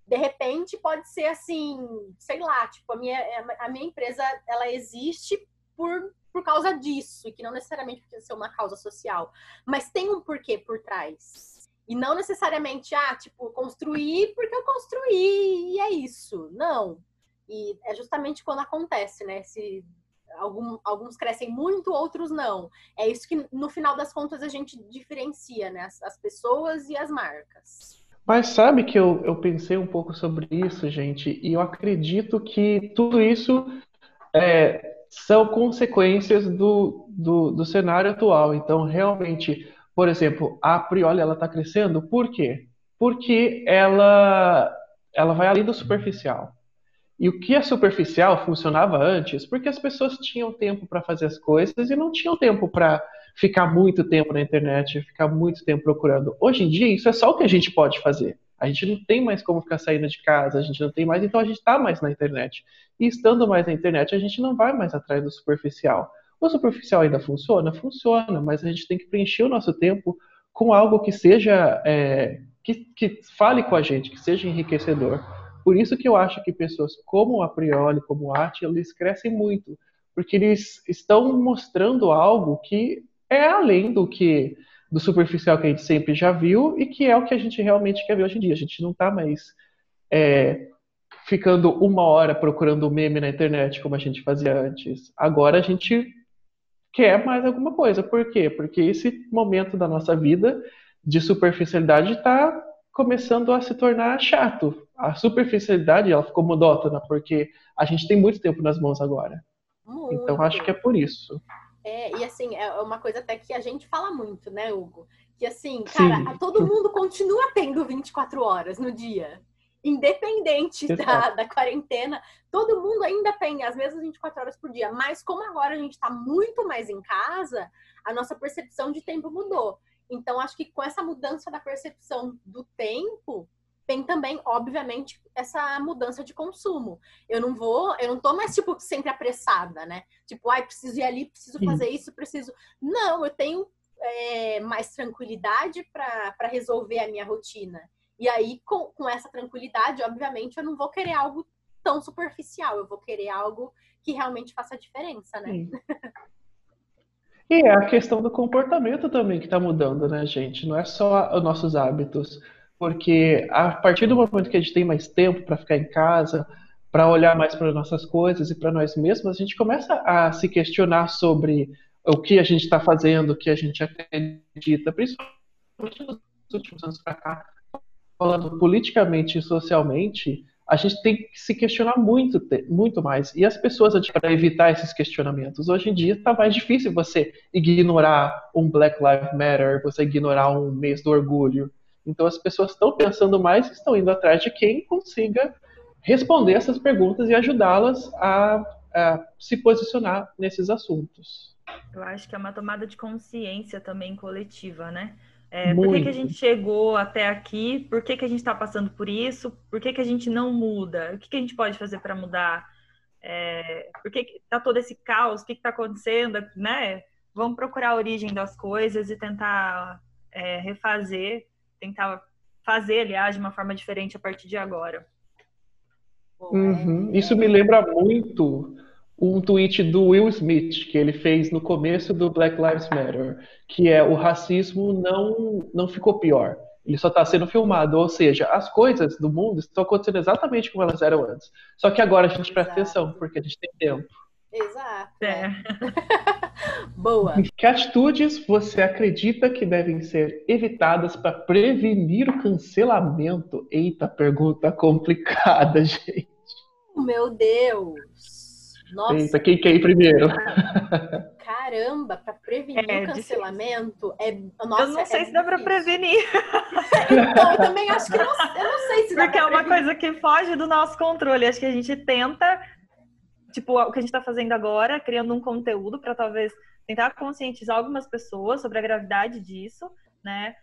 [SPEAKER 4] De repente, pode ser assim, sei lá, tipo, a minha, a minha empresa, ela existe por, por causa disso, e que não necessariamente precisa ser uma causa social. Mas tem um porquê por trás. E não necessariamente, ah, tipo, construir porque eu construí e é isso. Não. E é justamente quando acontece, né? Se algum, alguns crescem muito, outros não. É isso que, no final das contas, a gente diferencia, né? As, as pessoas e as marcas.
[SPEAKER 2] Mas sabe que eu, eu pensei um pouco sobre isso, gente, e eu acredito que tudo isso é, são consequências do, do, do, cenário atual. Então, realmente, por exemplo, a Prioli ela está crescendo, por quê? Porque ela, ela vai além do superficial. E o que é superficial funcionava antes porque as pessoas tinham tempo para fazer as coisas e não tinham tempo para ficar muito tempo na internet, ficar muito tempo procurando. Hoje em dia, isso é só o que a gente pode fazer. A gente não tem mais como ficar saindo de casa, a gente não tem mais, então a gente está mais na internet. E estando mais na internet, a gente não vai mais atrás do superficial. O superficial ainda funciona? Funciona, mas a gente tem que preencher o nosso tempo com algo que seja. É, que, que fale com a gente, que seja enriquecedor. Por isso que eu acho que pessoas como a Prioli, como a Ati, eles crescem muito, porque eles estão mostrando algo que é além do que do superficial que a gente sempre já viu e que é o que a gente realmente quer ver hoje em dia. A gente não está mais é, ficando uma hora procurando meme na internet como a gente fazia antes. Agora a gente quer mais alguma coisa. Por quê? Porque esse momento da nossa vida de superficialidade está começando a se tornar chato. A superficialidade ela ficou monótona porque a gente tem muito tempo nas mãos agora. Muito. Então acho que é por isso.
[SPEAKER 4] É, e assim, é uma coisa até que a gente fala muito, né, Hugo? Que assim, cara, Sim. todo mundo continua tendo 24 horas no dia. Independente da, da quarentena, todo mundo ainda tem as mesmas 24 horas por dia. Mas como agora a gente está muito mais em casa, a nossa percepção de tempo mudou. Então, acho que com essa mudança da percepção do tempo, tem também, obviamente, essa mudança de consumo. Eu não vou, eu não tô mais, tipo, sempre apressada, né? Tipo, ai, preciso ir ali, preciso Sim. fazer isso, preciso. Não, eu tenho é, mais tranquilidade para resolver a minha rotina. E aí, com, com essa tranquilidade, obviamente, eu não vou querer algo tão superficial, eu vou querer algo que realmente faça diferença, né?
[SPEAKER 2] E é a questão do comportamento também que está mudando, né, gente? Não é só os nossos hábitos. Porque a partir do momento que a gente tem mais tempo para ficar em casa, para olhar mais para nossas coisas e para nós mesmos, a gente começa a se questionar sobre o que a gente está fazendo, o que a gente acredita, principalmente nos últimos anos para cá, falando politicamente e socialmente, a gente tem que se questionar muito, muito mais. E as pessoas, para evitar esses questionamentos, hoje em dia está mais difícil você ignorar um Black Lives Matter, você ignorar um mês do orgulho. Então as pessoas estão pensando mais e estão indo atrás de quem consiga responder essas perguntas e ajudá-las a, a se posicionar nesses assuntos.
[SPEAKER 3] Eu acho que é uma tomada de consciência também coletiva, né? É, por que, que, a gente chegou até aqui? Por que, que a gente está passando por isso? Por que, que a gente não muda? O que, que a gente pode fazer para mudar? É, por que está todo esse caos? O que está acontecendo? Né? Vamos procurar a origem das coisas e tentar é, refazer, tentar fazer, aliás, de uma forma diferente a partir de agora.
[SPEAKER 2] Uhum. Isso me lembra muito um tweet do Will Smith que ele fez no começo do Black Lives Matter, que é o racismo não não ficou pior, ele só está sendo filmado, ou seja, as coisas do mundo estão acontecendo exatamente como elas eram antes. Só que agora a gente presta atenção porque a gente tem tempo.
[SPEAKER 4] Exato. É. Boa.
[SPEAKER 2] Que atitudes você acredita que devem ser evitadas para prevenir o cancelamento? Eita, pergunta complicada, gente.
[SPEAKER 4] Meu Deus.
[SPEAKER 2] Nossa. Eita, quem quer ir primeiro?
[SPEAKER 4] Caramba, para prevenir é, o cancelamento é.
[SPEAKER 3] Nossa, eu não sei é se dá para prevenir.
[SPEAKER 4] então, eu também acho que não, eu não sei se dá
[SPEAKER 3] Porque é uma coisa que foge do nosso controle. Acho que a gente tenta, tipo, o que a gente está fazendo agora, criando um conteúdo para talvez tentar conscientizar algumas pessoas sobre a gravidade disso, né?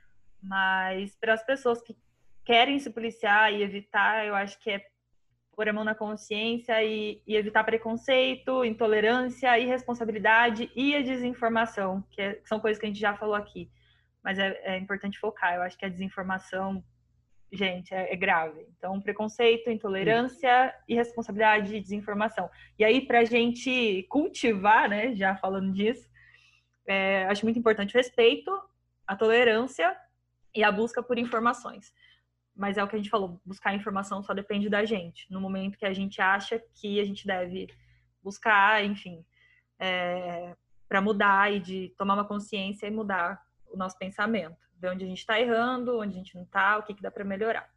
[SPEAKER 3] Mas para as pessoas que querem se policiar e evitar, eu acho que é pôr a mão na consciência e, e evitar preconceito, intolerância, irresponsabilidade e a desinformação, que, é, que, são coisas que a gente já falou aqui. Mas é, é importante focar. Eu acho que a desinformação, gente, é, é grave. Então, preconceito, intolerância, irresponsabilidade e desinformação. E aí, para a gente cultivar, né, já falando disso, é, acho muito importante o respeito, a tolerância e a busca por informações mas é o que a gente falou, buscar informação só depende da gente. No momento que a gente acha que a gente deve buscar, enfim, é, para mudar e de tomar uma consciência e mudar o nosso pensamento, ver onde a gente está errando, onde a gente não está, o que, que dá para melhorar.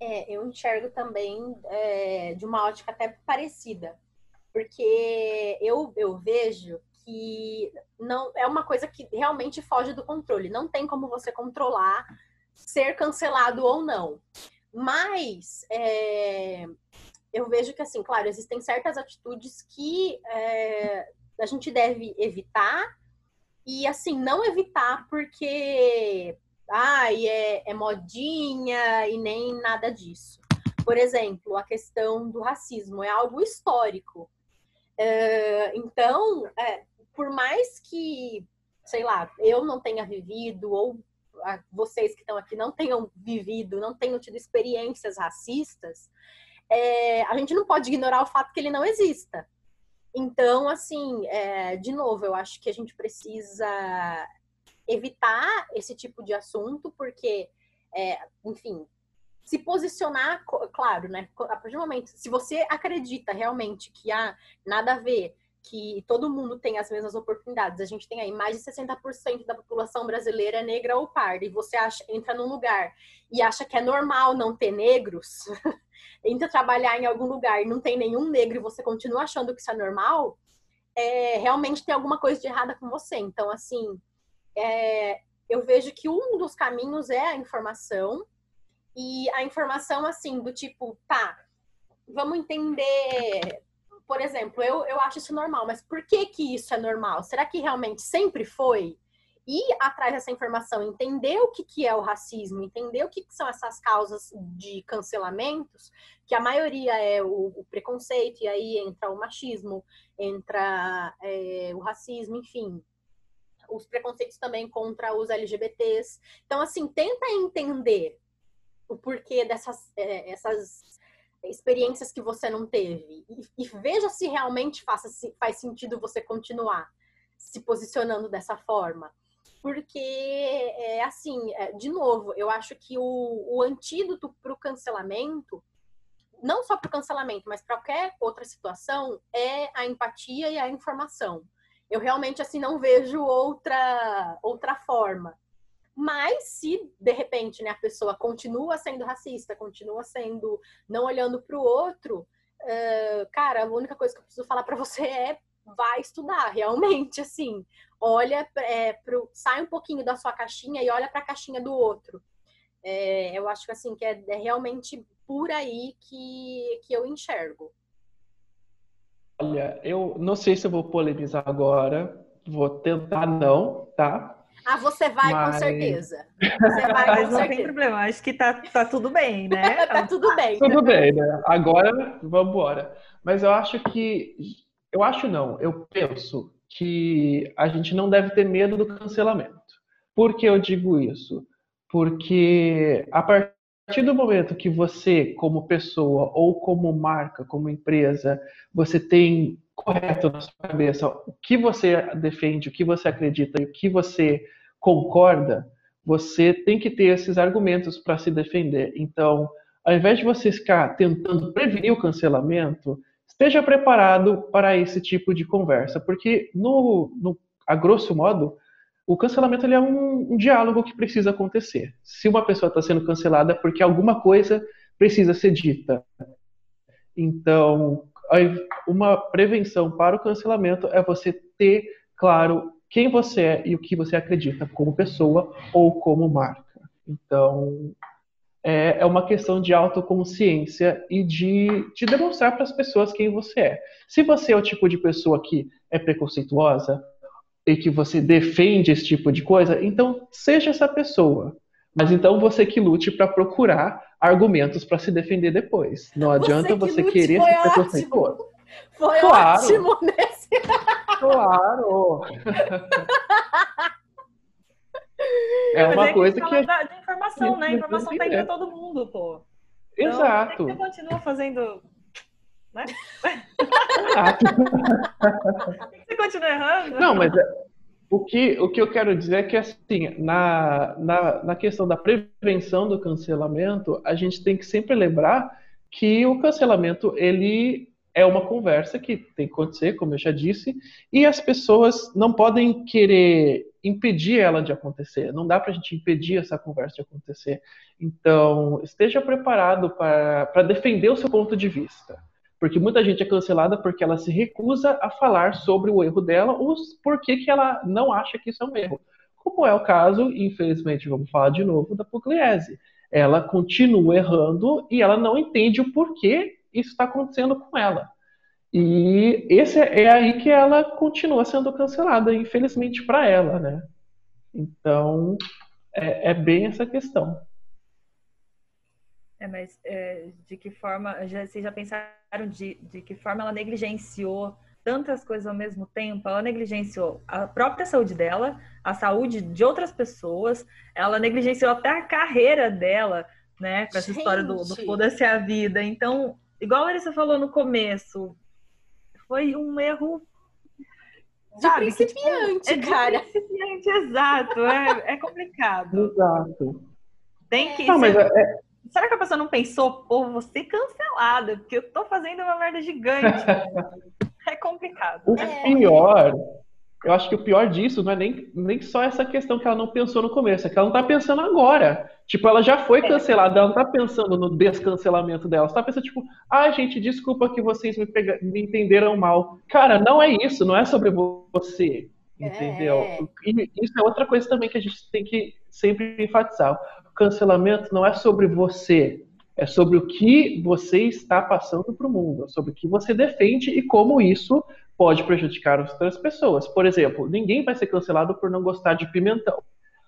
[SPEAKER 4] É, eu enxergo também é, de uma ótica até parecida, porque eu, eu vejo que não é uma coisa que realmente foge do controle. Não tem como você controlar ser cancelado ou não. Mas é, eu vejo que, assim, claro, existem certas atitudes que é, a gente deve evitar e, assim, não evitar porque, ai, é, é modinha e nem nada disso. Por exemplo, a questão do racismo é algo histórico. Então, é, por mais que, sei lá, eu não tenha vivido ou vocês que estão aqui não tenham vivido, não tenham tido experiências racistas, é, a gente não pode ignorar o fato que ele não exista. Então, assim, é, de novo, eu acho que a gente precisa evitar esse tipo de assunto, porque, é, enfim, se posicionar, claro, né? A partir do momento, se você acredita realmente que há nada a ver que todo mundo tem as mesmas oportunidades. A gente tem aí mais de 60% da população brasileira é negra ou parda, e você acha, entra num lugar e acha que é normal não ter negros, entra trabalhar em algum lugar e não tem nenhum negro e você continua achando que isso é normal, é, realmente tem alguma coisa de errada com você. Então, assim, é, eu vejo que um dos caminhos é a informação, e a informação, assim, do tipo, tá, vamos entender por exemplo, eu, eu acho isso normal, mas por que que isso é normal? Será que realmente sempre foi? Ir atrás dessa informação, entender o que, que é o racismo, entender o que, que são essas causas de cancelamentos, que a maioria é o, o preconceito, e aí entra o machismo, entra é, o racismo, enfim, os preconceitos também contra os LGBTs. Então, assim, tenta entender o porquê dessas é, essas experiências que você não teve e, e veja se realmente faça, se faz sentido você continuar se posicionando dessa forma. Porque, é assim, é, de novo, eu acho que o, o antídoto para o cancelamento, não só para o cancelamento, mas para qualquer outra situação, é a empatia e a informação. Eu realmente, assim, não vejo outra, outra forma. Mas se de repente né, a pessoa continua sendo racista, continua sendo não olhando para o outro, uh, cara, a única coisa que eu preciso falar para você é vai estudar realmente, assim, olha, é, pro, sai um pouquinho da sua caixinha e olha para a caixinha do outro. É, eu acho que assim que é, é realmente por aí que, que eu enxergo.
[SPEAKER 2] Olha, eu não sei se eu vou polemizar agora, vou tentar não, tá?
[SPEAKER 4] Ah, você vai Mas... com certeza. Você vai
[SPEAKER 3] Mas com não certeza. tem problema, acho que tá, tá tudo bem, né?
[SPEAKER 4] tá tudo bem.
[SPEAKER 2] Tudo bem, né? Agora, vamos embora. Mas eu acho que. Eu acho não, eu penso que a gente não deve ter medo do cancelamento. Por que eu digo isso? Porque a partir do momento que você, como pessoa ou como marca, como empresa, você tem correto na sua cabeça o que você defende, o que você acredita e o que você concorda, você tem que ter esses argumentos para se defender. Então, ao invés de você ficar tentando prevenir o cancelamento, esteja preparado para esse tipo de conversa, porque no, no a grosso modo o cancelamento é um, um diálogo que precisa acontecer. Se uma pessoa está sendo cancelada é porque alguma coisa precisa ser dita. Então, uma prevenção para o cancelamento é você ter claro quem você é e o que você acredita como pessoa ou como marca. Então, é, é uma questão de autoconsciência e de, de demonstrar para as pessoas quem você é. Se você é o tipo de pessoa que é preconceituosa e que você defende esse tipo de coisa, então seja essa pessoa. Mas então você que lute para procurar argumentos para se defender depois. Não adianta você, que querer ser preconceituoso.
[SPEAKER 4] Foi claro. ótimo nesse.
[SPEAKER 2] Claro. É uma é coisa que.
[SPEAKER 3] Da, de informação, né? Informação tem para todo mundo, pô.
[SPEAKER 2] Então, Exato.
[SPEAKER 3] Você continua fazendo. Né? Você continua errando?
[SPEAKER 2] Não, mas é, o, que, o que eu quero dizer é que, assim, na, na, na questão da prevenção do cancelamento, a gente tem que sempre lembrar que o cancelamento, ele é uma conversa que tem que acontecer, como eu já disse, e as pessoas não podem querer impedir ela de acontecer. Não dá para a gente impedir essa conversa de acontecer. Então, esteja preparado para defender o seu ponto de vista. Porque muita gente é cancelada porque ela se recusa a falar sobre o erro dela ou por que ela não acha que isso é um erro. Como é o caso, infelizmente, vamos falar de novo, da Pugliese. Ela continua errando e ela não entende o porquê isso está acontecendo com ela. E esse é, é aí que ela continua sendo cancelada, infelizmente para ela, né? Então é, é, bem essa questão.
[SPEAKER 3] É, mas é, de que forma, já, vocês já pensaram de, de que forma ela negligenciou tantas coisas ao mesmo tempo? Ela negligenciou a própria saúde dela, a saúde de outras pessoas, ela negligenciou até a carreira dela, né? Com essa Gente. história do, do foda-se a vida. Então, igual a Larissa falou no começo, foi um erro.
[SPEAKER 4] De sabe, principiante, que, tipo, é cara.
[SPEAKER 3] De principiante, exato. É, é complicado.
[SPEAKER 2] Exato.
[SPEAKER 3] Tem que. Não, mas é, é... Será que a pessoa não pensou, pô, vou ser cancelada, porque eu tô fazendo uma merda gigante? é complicado.
[SPEAKER 2] O pior eu acho que o pior disso não é nem, nem só essa questão que ela não pensou no começo, é que ela não tá pensando agora. Tipo, ela já foi é. cancelada, ela não tá pensando no descancelamento dela. Ela tá pensando, tipo, ah, gente, desculpa que vocês me, pega... me entenderam mal. Cara, não é isso, não é sobre você. Entendeu? É. E isso é outra coisa também que a gente tem que sempre enfatizar. Cancelamento não é sobre você, é sobre o que você está passando para o mundo, sobre o que você defende e como isso pode prejudicar outras pessoas. Por exemplo, ninguém vai ser cancelado por não gostar de pimentão.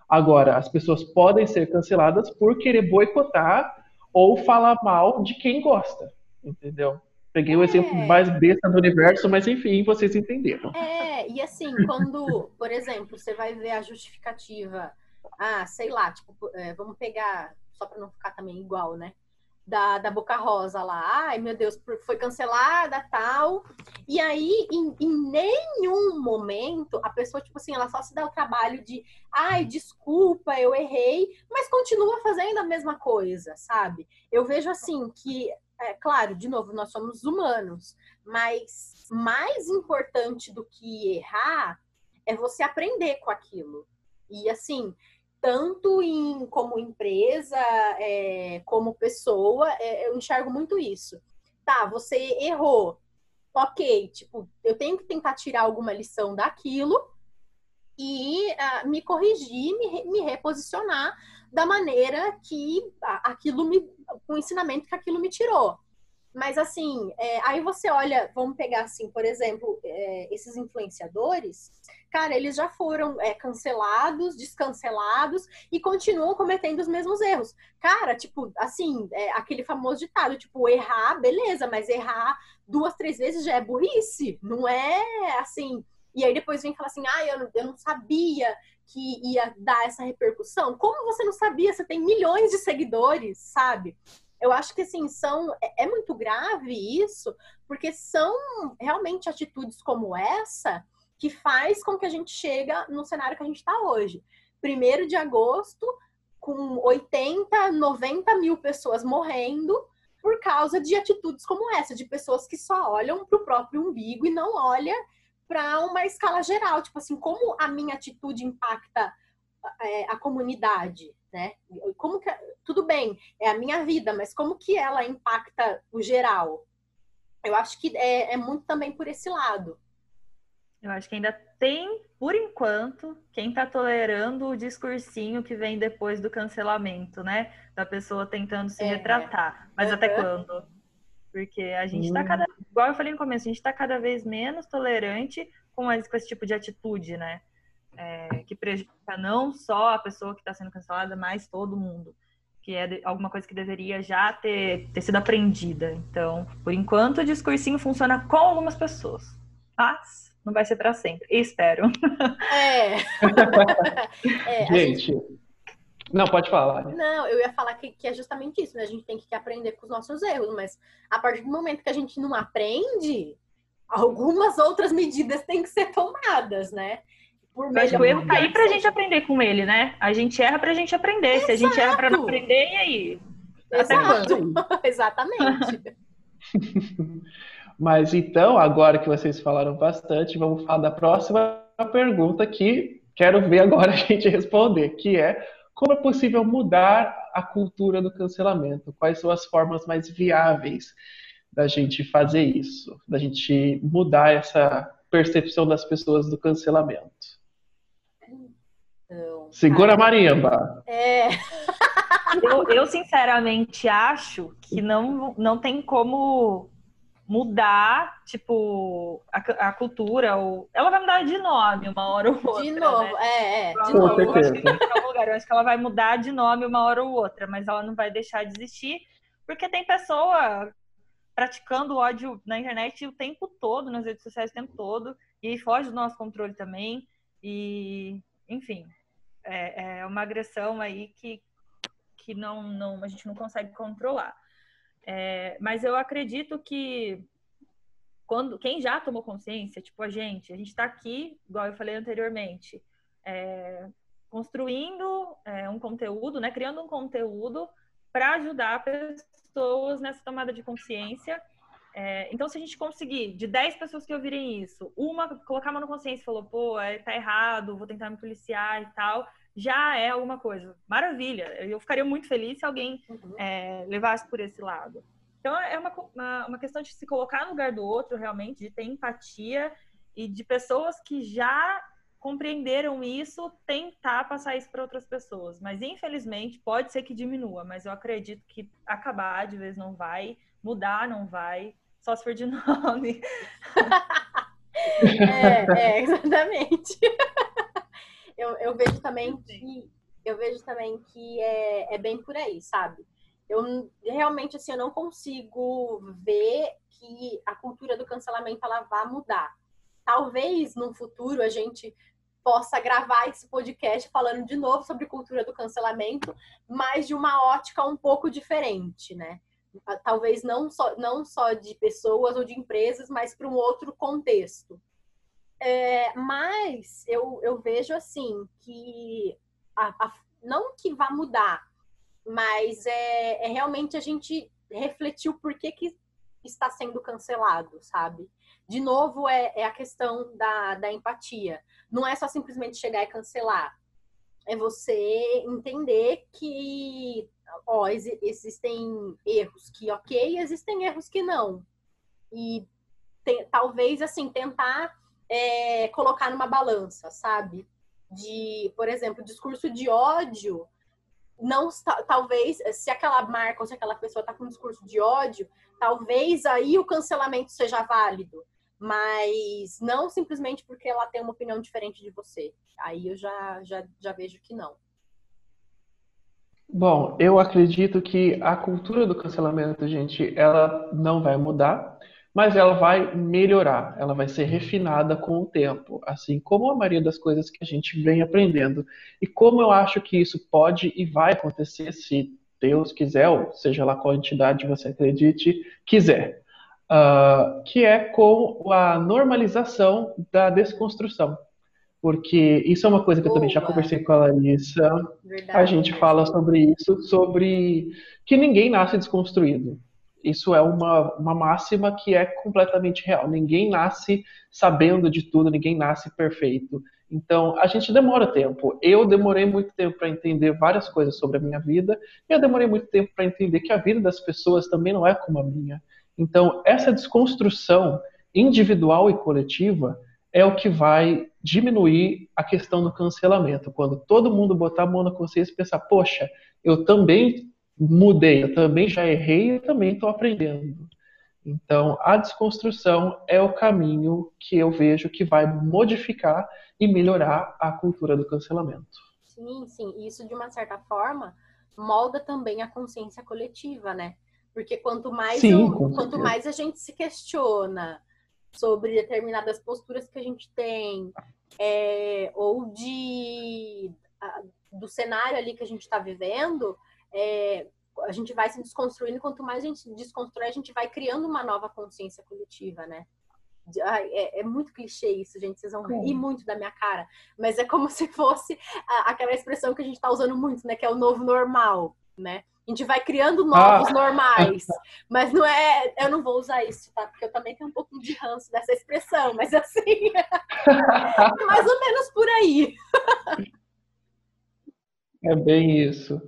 [SPEAKER 2] Agora, as pessoas podem ser canceladas por querer boicotar ou falar mal de quem gosta, entendeu? Peguei o é. exemplo mais besta do universo, mas enfim, vocês entenderam.
[SPEAKER 4] É, e assim, quando, por exemplo, você vai ver a justificativa, ah, sei lá, tipo, é, vamos pegar, só para não ficar também igual, né? da, da Boca Rosa lá. Ai, meu Deus, foi cancelada, tal. E aí, em, em, nenhum momento, a pessoa, tipo assim, ela só se dá o trabalho de, ai, desculpa, eu errei, mas continua fazendo a mesma coisa, sabe? Eu vejo assim que, é claro, de novo, nós somos humanos, mas mais importante do que errar é você aprender com aquilo. E assim, tanto em como empresa, é, como pessoa, é, eu enxergo muito isso. Tá, você errou. Ok, tipo, eu tenho que tentar tirar alguma lição daquilo e uh, me corrigir, me, me reposicionar da maneira que aquilo me, o ensinamento que aquilo me tirou. Mas assim, é, aí você olha, vamos pegar assim, por exemplo, é, esses influenciadores, cara, eles já foram é, cancelados, descancelados e continuam cometendo os mesmos erros. Cara, tipo, assim, é, aquele famoso ditado, tipo, errar, beleza, mas errar duas, três vezes já é burrice, não é assim. E aí depois vem falar assim, ah, eu, eu não sabia que ia dar essa repercussão. Como você não sabia? Você tem milhões de seguidores, sabe? Eu acho que assim são é, é muito grave isso, porque são realmente atitudes como essa que faz com que a gente chega no cenário que a gente está hoje. Primeiro de agosto, com 80, 90 mil pessoas morrendo por causa de atitudes como essa, de pessoas que só olham para o próprio umbigo e não olham para uma escala geral, tipo assim, como a minha atitude impacta é, a comunidade, né? Como que tudo bem, é a minha vida, mas como que ela impacta o geral? eu acho que é, é muito também por esse lado.
[SPEAKER 3] Eu acho que ainda tem, por enquanto, quem está tolerando o discursinho que vem depois do cancelamento, né? Da pessoa tentando se é. retratar. Mas uhum. até quando? Porque a gente está cada. Igual eu falei no começo, a gente está cada vez menos tolerante com, com esse tipo de atitude, né? É, que prejudica não só a pessoa que está sendo cancelada, mas todo mundo. Que é alguma coisa que deveria já ter, ter sido aprendida. Então, por enquanto, o discursinho funciona com algumas pessoas. Mas não vai ser para sempre. Espero.
[SPEAKER 4] É.
[SPEAKER 2] é gente, gente, Não, pode falar.
[SPEAKER 4] Não, eu ia falar que, que, é justamente isso, né? A gente tem que aprender com os nossos erros, mas a partir do momento que a gente não aprende, algumas outras medidas têm que ser tomadas, né?
[SPEAKER 3] Por mas o erro tá aí pra gente aprender com ele, né? A gente erra pra gente aprender. Exato. Se a gente erra pra não aprender, e aí?
[SPEAKER 4] Exato. Exatamente.
[SPEAKER 2] Mas então, agora que vocês falaram bastante, vamos falar da próxima pergunta que quero ver agora a gente responder, que é como é possível mudar a cultura do cancelamento? Quais são as formas mais viáveis da gente fazer isso, da gente mudar essa percepção das pessoas do cancelamento? Segura a marimba.
[SPEAKER 4] É.
[SPEAKER 3] eu, eu, sinceramente acho que não, não tem como mudar, tipo, a, a, cultura, ou ela vai mudar de nome uma hora ou outra.
[SPEAKER 4] De novo, né? é, é.
[SPEAKER 3] De novo. Eu acho, que lugar. eu acho que ela vai mudar de nome uma hora ou outra, mas ela não vai deixar de existir, porque tem pessoa praticando ódio na internet o tempo todo, nas redes sociais o tempo todo, e foge do nosso controle também. E, enfim, é, é uma agressão aí que, que não, não, a gente não consegue controlar. É, mas eu acredito que quando quem já tomou consciência, tipo a gente, a gente está aqui, igual eu falei anteriormente, é, construindo é, um conteúdo, né, criando um conteúdo para ajudar pessoas nessa tomada de consciência. É, então, se a gente conseguir, de 10 pessoas que ouvirem isso, uma colocar a mão na consciência e falou, pô, é, tá errado, vou tentar me policiar e tal, já é alguma coisa. Maravilha. Eu ficaria muito feliz se alguém uhum. é, levasse por esse lado. Então, é uma, uma, uma, questão de se colocar no lugar do outro, realmente, de ter empatia e de pessoas que já compreenderam isso, tentar passar isso para outras pessoas. Mas, infelizmente, pode ser que diminua, mas eu acredito que acabar de vez não vai, mudar não vai, só se for de nome.
[SPEAKER 4] é, é, exatamente eu, eu vejo também que eu vejo também que é, é bem por aí, sabe? Eu realmente assim eu não consigo ver que a cultura do cancelamento ela vá mudar. Talvez no futuro a gente possa gravar esse podcast falando de novo sobre cultura do cancelamento, mas de uma ótica um pouco diferente, né? Talvez não só, não só de pessoas ou de empresas, mas para um outro contexto. É, mas eu, eu vejo assim que a, a, não que vá mudar, mas é, é realmente a gente refletir o porquê que está sendo cancelado, sabe? De novo, é, é a questão da, da empatia. Não é só simplesmente chegar e cancelar. É você entender que ó, ex existem erros que ok, existem erros que não. E te, talvez assim tentar é, colocar numa balança, sabe? De, por exemplo, discurso de ódio, não talvez, se aquela marca ou se aquela pessoa está com um discurso de ódio, talvez aí o cancelamento seja válido, mas não simplesmente porque ela tem uma opinião diferente de você. Aí eu já, já, já vejo que não.
[SPEAKER 2] Bom, eu acredito que a cultura do cancelamento, gente, ela não vai mudar mas ela vai melhorar, ela vai ser refinada com o tempo, assim como a maioria das coisas que a gente vem aprendendo. E como eu acho que isso pode e vai acontecer se Deus quiser, ou seja lá qual entidade você acredite, quiser. Uh, que é com a normalização da desconstrução. Porque isso é uma coisa que eu também já conversei com a Larissa. Verdade. A gente fala sobre isso, sobre que ninguém nasce desconstruído isso é uma, uma máxima que é completamente real. Ninguém nasce sabendo de tudo, ninguém nasce perfeito. Então, a gente demora tempo. Eu demorei muito tempo para entender várias coisas sobre a minha vida, e eu demorei muito tempo para entender que a vida das pessoas também não é como a minha. Então, essa desconstrução individual e coletiva é o que vai diminuir a questão do cancelamento. Quando todo mundo botar a mão na consciência e pensar, poxa, eu também mudei, eu também já errei, eu também estou aprendendo. Então, a desconstrução é o caminho que eu vejo que vai modificar e melhorar a cultura do cancelamento.
[SPEAKER 4] Sim, sim. Isso, de uma certa forma, molda também a consciência coletiva, né? Porque quanto mais, sim, eu, quanto mais a gente se questiona sobre determinadas posturas que a gente tem, é, ou de a, do cenário ali que a gente está vivendo, é, a gente vai se desconstruindo, quanto mais a gente desconstrói, a gente vai criando uma nova consciência coletiva, né? É, é, muito clichê isso, gente. Vocês vão rir muito da minha cara. Mas é como se fosse a, aquela expressão que a gente está usando muito, né? Que é o novo normal, né? A gente vai criando novos ah. normais. Mas não é. Eu não vou usar isso, tá? Porque eu também tenho um pouco de ranço dessa expressão. Mas assim. mais ou menos por aí.
[SPEAKER 2] é bem isso.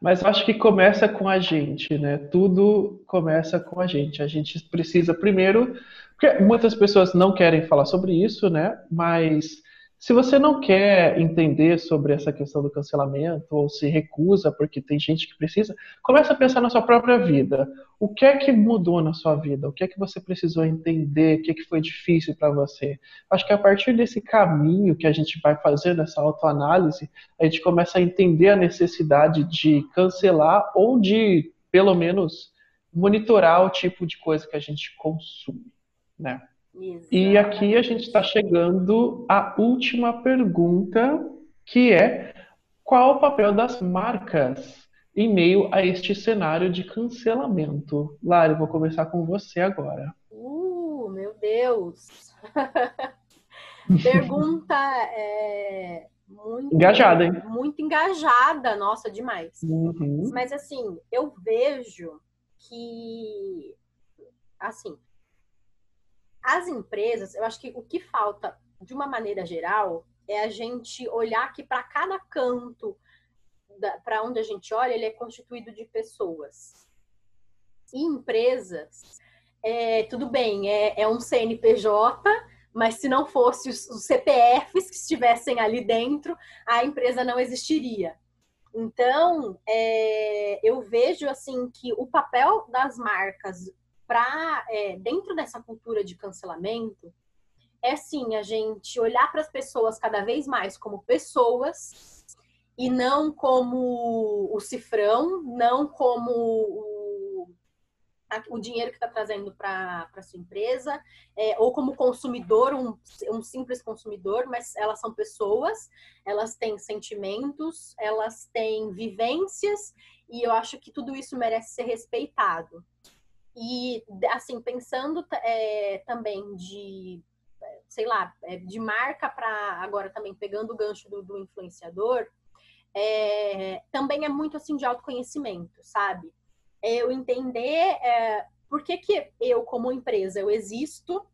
[SPEAKER 2] Mas eu acho que começa com a gente, né? Tudo começa com a gente. A gente precisa primeiro, porque muitas pessoas não querem falar sobre isso, né? Mas se você não quer entender sobre essa questão do cancelamento ou se recusa porque tem gente que precisa, comece a pensar na sua própria vida. O que é que mudou na sua vida? O que é que você precisou entender? O que é que foi difícil para você? Acho que a partir desse caminho que a gente vai fazer nessa autoanálise, a gente começa a entender a necessidade de cancelar ou de, pelo menos, monitorar o tipo de coisa que a gente consome, né? E aqui a gente está chegando à última pergunta, que é qual o papel das marcas em meio a este cenário de cancelamento? Lari, vou começar com você agora.
[SPEAKER 4] Uh, meu Deus! pergunta é, muito
[SPEAKER 2] engajada, hein?
[SPEAKER 4] Muito engajada, nossa, demais.
[SPEAKER 2] Uhum.
[SPEAKER 4] Mas assim, eu vejo que assim, as empresas, eu acho que o que falta, de uma maneira geral, é a gente olhar que para cada canto, para onde a gente olha, ele é constituído de pessoas. E empresas, é, tudo bem, é, é um CNPJ, mas se não fosse os, CPFs que estivessem ali dentro, a empresa não existiria. Então, é, eu vejo assim que o papel das marcas para é, dentro dessa cultura de cancelamento é sim a gente olhar para as pessoas cada vez mais como pessoas e não como o cifrão, não como o, o dinheiro que está trazendo para a sua empresa, é, ou como consumidor, um, um simples consumidor, mas elas são pessoas, elas têm sentimentos, elas têm vivências, e eu acho que tudo isso merece ser respeitado. E, assim, pensando é, também de, sei lá, é, de marca para agora também pegando o gancho do, do influenciador, é, também é muito assim de autoconhecimento, sabe? É eu entender é, por que, que eu, como empresa, eu existo,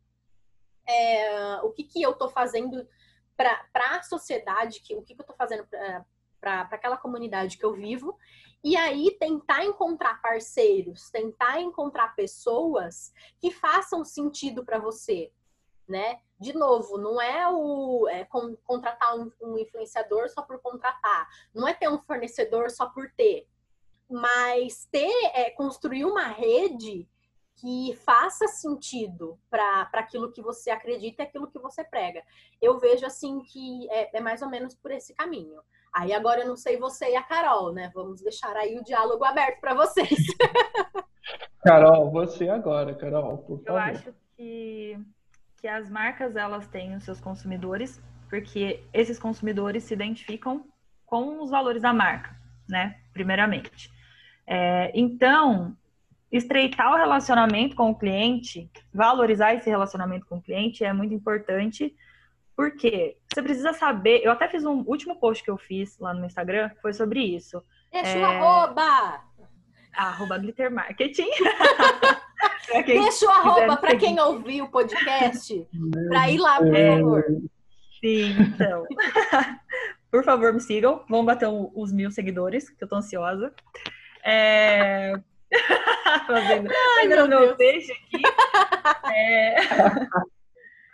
[SPEAKER 4] é, o que, que eu estou fazendo para a sociedade, que, o que, que eu estou fazendo para aquela comunidade que eu vivo, e aí tentar encontrar parceiros, tentar encontrar pessoas que façam sentido para você, né? De novo, não é o é, contratar um, um, influenciador só por contratar, não é ter um fornecedor só por ter, mas ter é, construir uma rede que faça sentido para aquilo que você acredita e aquilo que você prega. Eu vejo assim que é, é mais ou menos por esse caminho. Aí agora eu não sei você e a Carol, né? Vamos deixar aí o diálogo aberto para vocês.
[SPEAKER 2] Carol, você agora, Carol, por favor.
[SPEAKER 3] Eu acho que, que as marcas elas têm os seus consumidores, porque esses consumidores se identificam com os valores da marca, né? Primeiramente. É, então, estreitar o relacionamento com o cliente, valorizar esse relacionamento com o cliente é muito importante porque você precisa saber. Eu até fiz um último post que eu fiz lá no Instagram, foi sobre isso.
[SPEAKER 4] Deixa é... o arroba!
[SPEAKER 3] Arroba Glitter Marketing.
[SPEAKER 4] Deixa o arroba para quem ouviu o podcast, para ir lá, por é... favor.
[SPEAKER 3] Sim, então. por favor, me sigam. Vamos bater os mil seguidores, que eu tô ansiosa. É... Fazendo, Ai, meu, meu peixe aqui. É...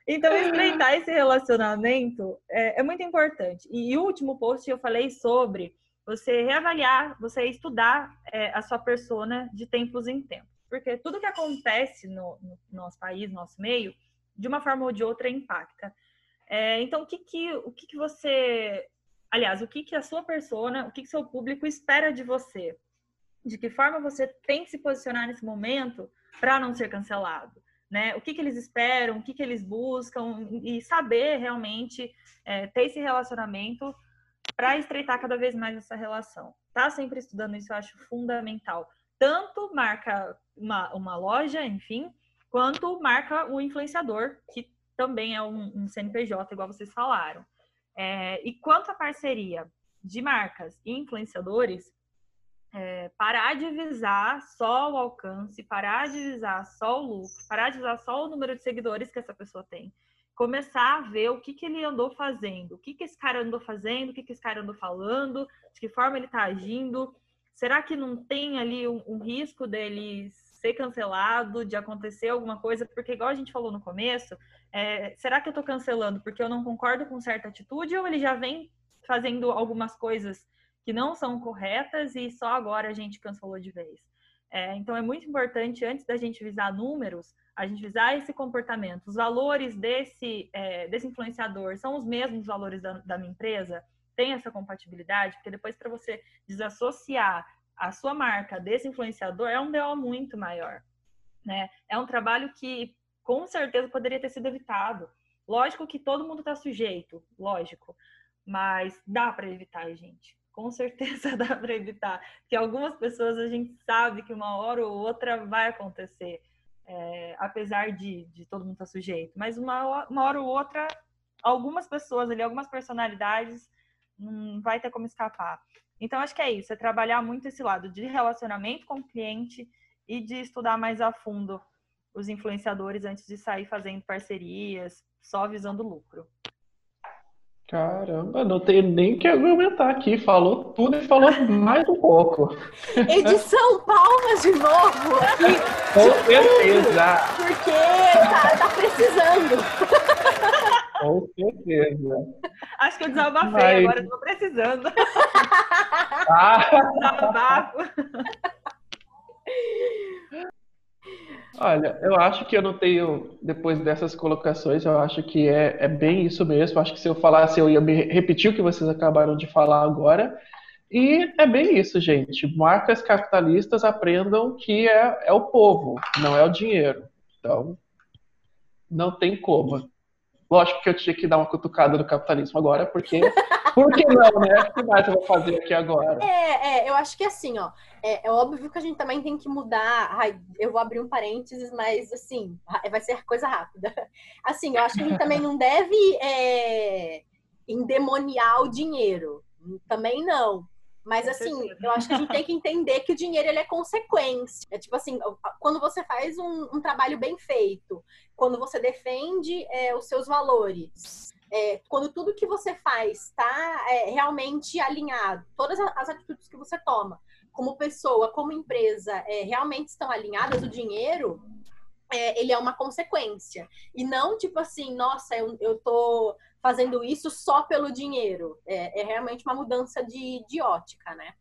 [SPEAKER 3] Então, estreitar esse relacionamento é, é, muito importante. E o último post eu falei sobre você reavaliar, você estudar é, a sua persona de tempos em tempos. Porque tudo que acontece no, no nosso país, no nosso meio, de uma forma ou de outra impacta. É, então, o que, que, o que, que você. Aliás, o que, que a sua persona, o que, que seu público espera de você? De que forma você tem que se posicionar nesse momento para não ser cancelado? né? O que, que eles esperam, o que, que eles buscam e saber realmente é, ter esse relacionamento para estreitar cada vez mais essa relação. Tá sempre estudando isso, eu acho fundamental. Tanto marca uma, uma loja, enfim, quanto marca o influenciador, que também é um, um CNPJ, igual vocês falaram. É, e quanto à parceria de marcas e influenciadores, é, parar de visar só o alcance, parar de visar só o lucro, parar de visar só o número de seguidores que essa pessoa tem. Começar a ver o que, que ele andou fazendo, o que, que esse cara andou fazendo, o que, que esse cara andou falando, de que forma ele está agindo. Será que não tem ali um, um risco dele ser cancelado, de acontecer alguma coisa? Porque, igual a gente falou no começo, é, será que eu estou cancelando porque eu não concordo com certa atitude ou ele já vem fazendo algumas coisas que não são corretas e só agora a gente cancelou de vez. É, então é muito importante, antes da gente visar números, a gente visar esse comportamento. Os valores desse, é, desse influenciador são os mesmos valores da, da minha empresa? Tem essa compatibilidade? Porque depois, para você desassociar a sua marca desse influenciador, é um DO muito maior. Né? É um trabalho que com certeza poderia ter sido evitado. Lógico que todo mundo está sujeito, lógico, mas dá para evitar, gente com certeza dá para evitar. Que algumas pessoas a gente sabe que uma hora ou outra vai acontecer, é, apesar de, de todo mundo estar tá sujeito. Mas uma, uma hora ou outra, algumas pessoas ali, algumas personalidades, não vai ter como escapar. Então, acho que é isso, é trabalhar muito esse lado de relacionamento com o cliente e de estudar mais a fundo os influenciadores antes de sair fazendo parcerias, só visando lucro.
[SPEAKER 2] Caramba, não tenho nem que argumentar aqui. Falou tudo e falou mais um pouco.
[SPEAKER 4] Edição Palmas de novo aqui.
[SPEAKER 2] Com certeza.
[SPEAKER 4] Porque tá, tá precisando.
[SPEAKER 2] Com certeza.
[SPEAKER 3] Acho que eu desabafei, Mas... agora eu tô precisando. Ah. Desabafo.
[SPEAKER 2] Olha, eu acho que eu não tenho, depois dessas colocações, eu acho que é, é bem isso mesmo. Acho que se eu falasse, eu ia me repetir o que vocês acabaram de falar agora. E é bem isso, gente. Marcas capitalistas aprendam que é, é o povo, não é o dinheiro. Então, não tem como. Lógico que eu tinha que dar uma cutucada no capitalismo agora, porque. Por que não, né? O que mais eu vou fazer aqui agora?
[SPEAKER 4] É, é eu acho que assim, ó. É, é, óbvio que a gente também tem que mudar. Ai, eu vou abrir um parênteses, mas assim, vai ser coisa rápida. Assim, eu acho que a gente também não deve é, endemoniar o dinheiro. Também não. Mas assim, eu acho que a gente tem que entender que o dinheiro ele é consequência. É tipo assim, quando você faz um, um trabalho bem feito, quando você defende é, os seus valores, é, quando tudo que você faz está é, realmente alinhado, todas as atitudes que você toma, como pessoa, como empresa, é, realmente estão alinhadas, o dinheiro é, ele é uma consequência. E não tipo assim, nossa, eu, eu tô fazendo isso só pelo dinheiro. É, é realmente uma mudança de, de ótica, né?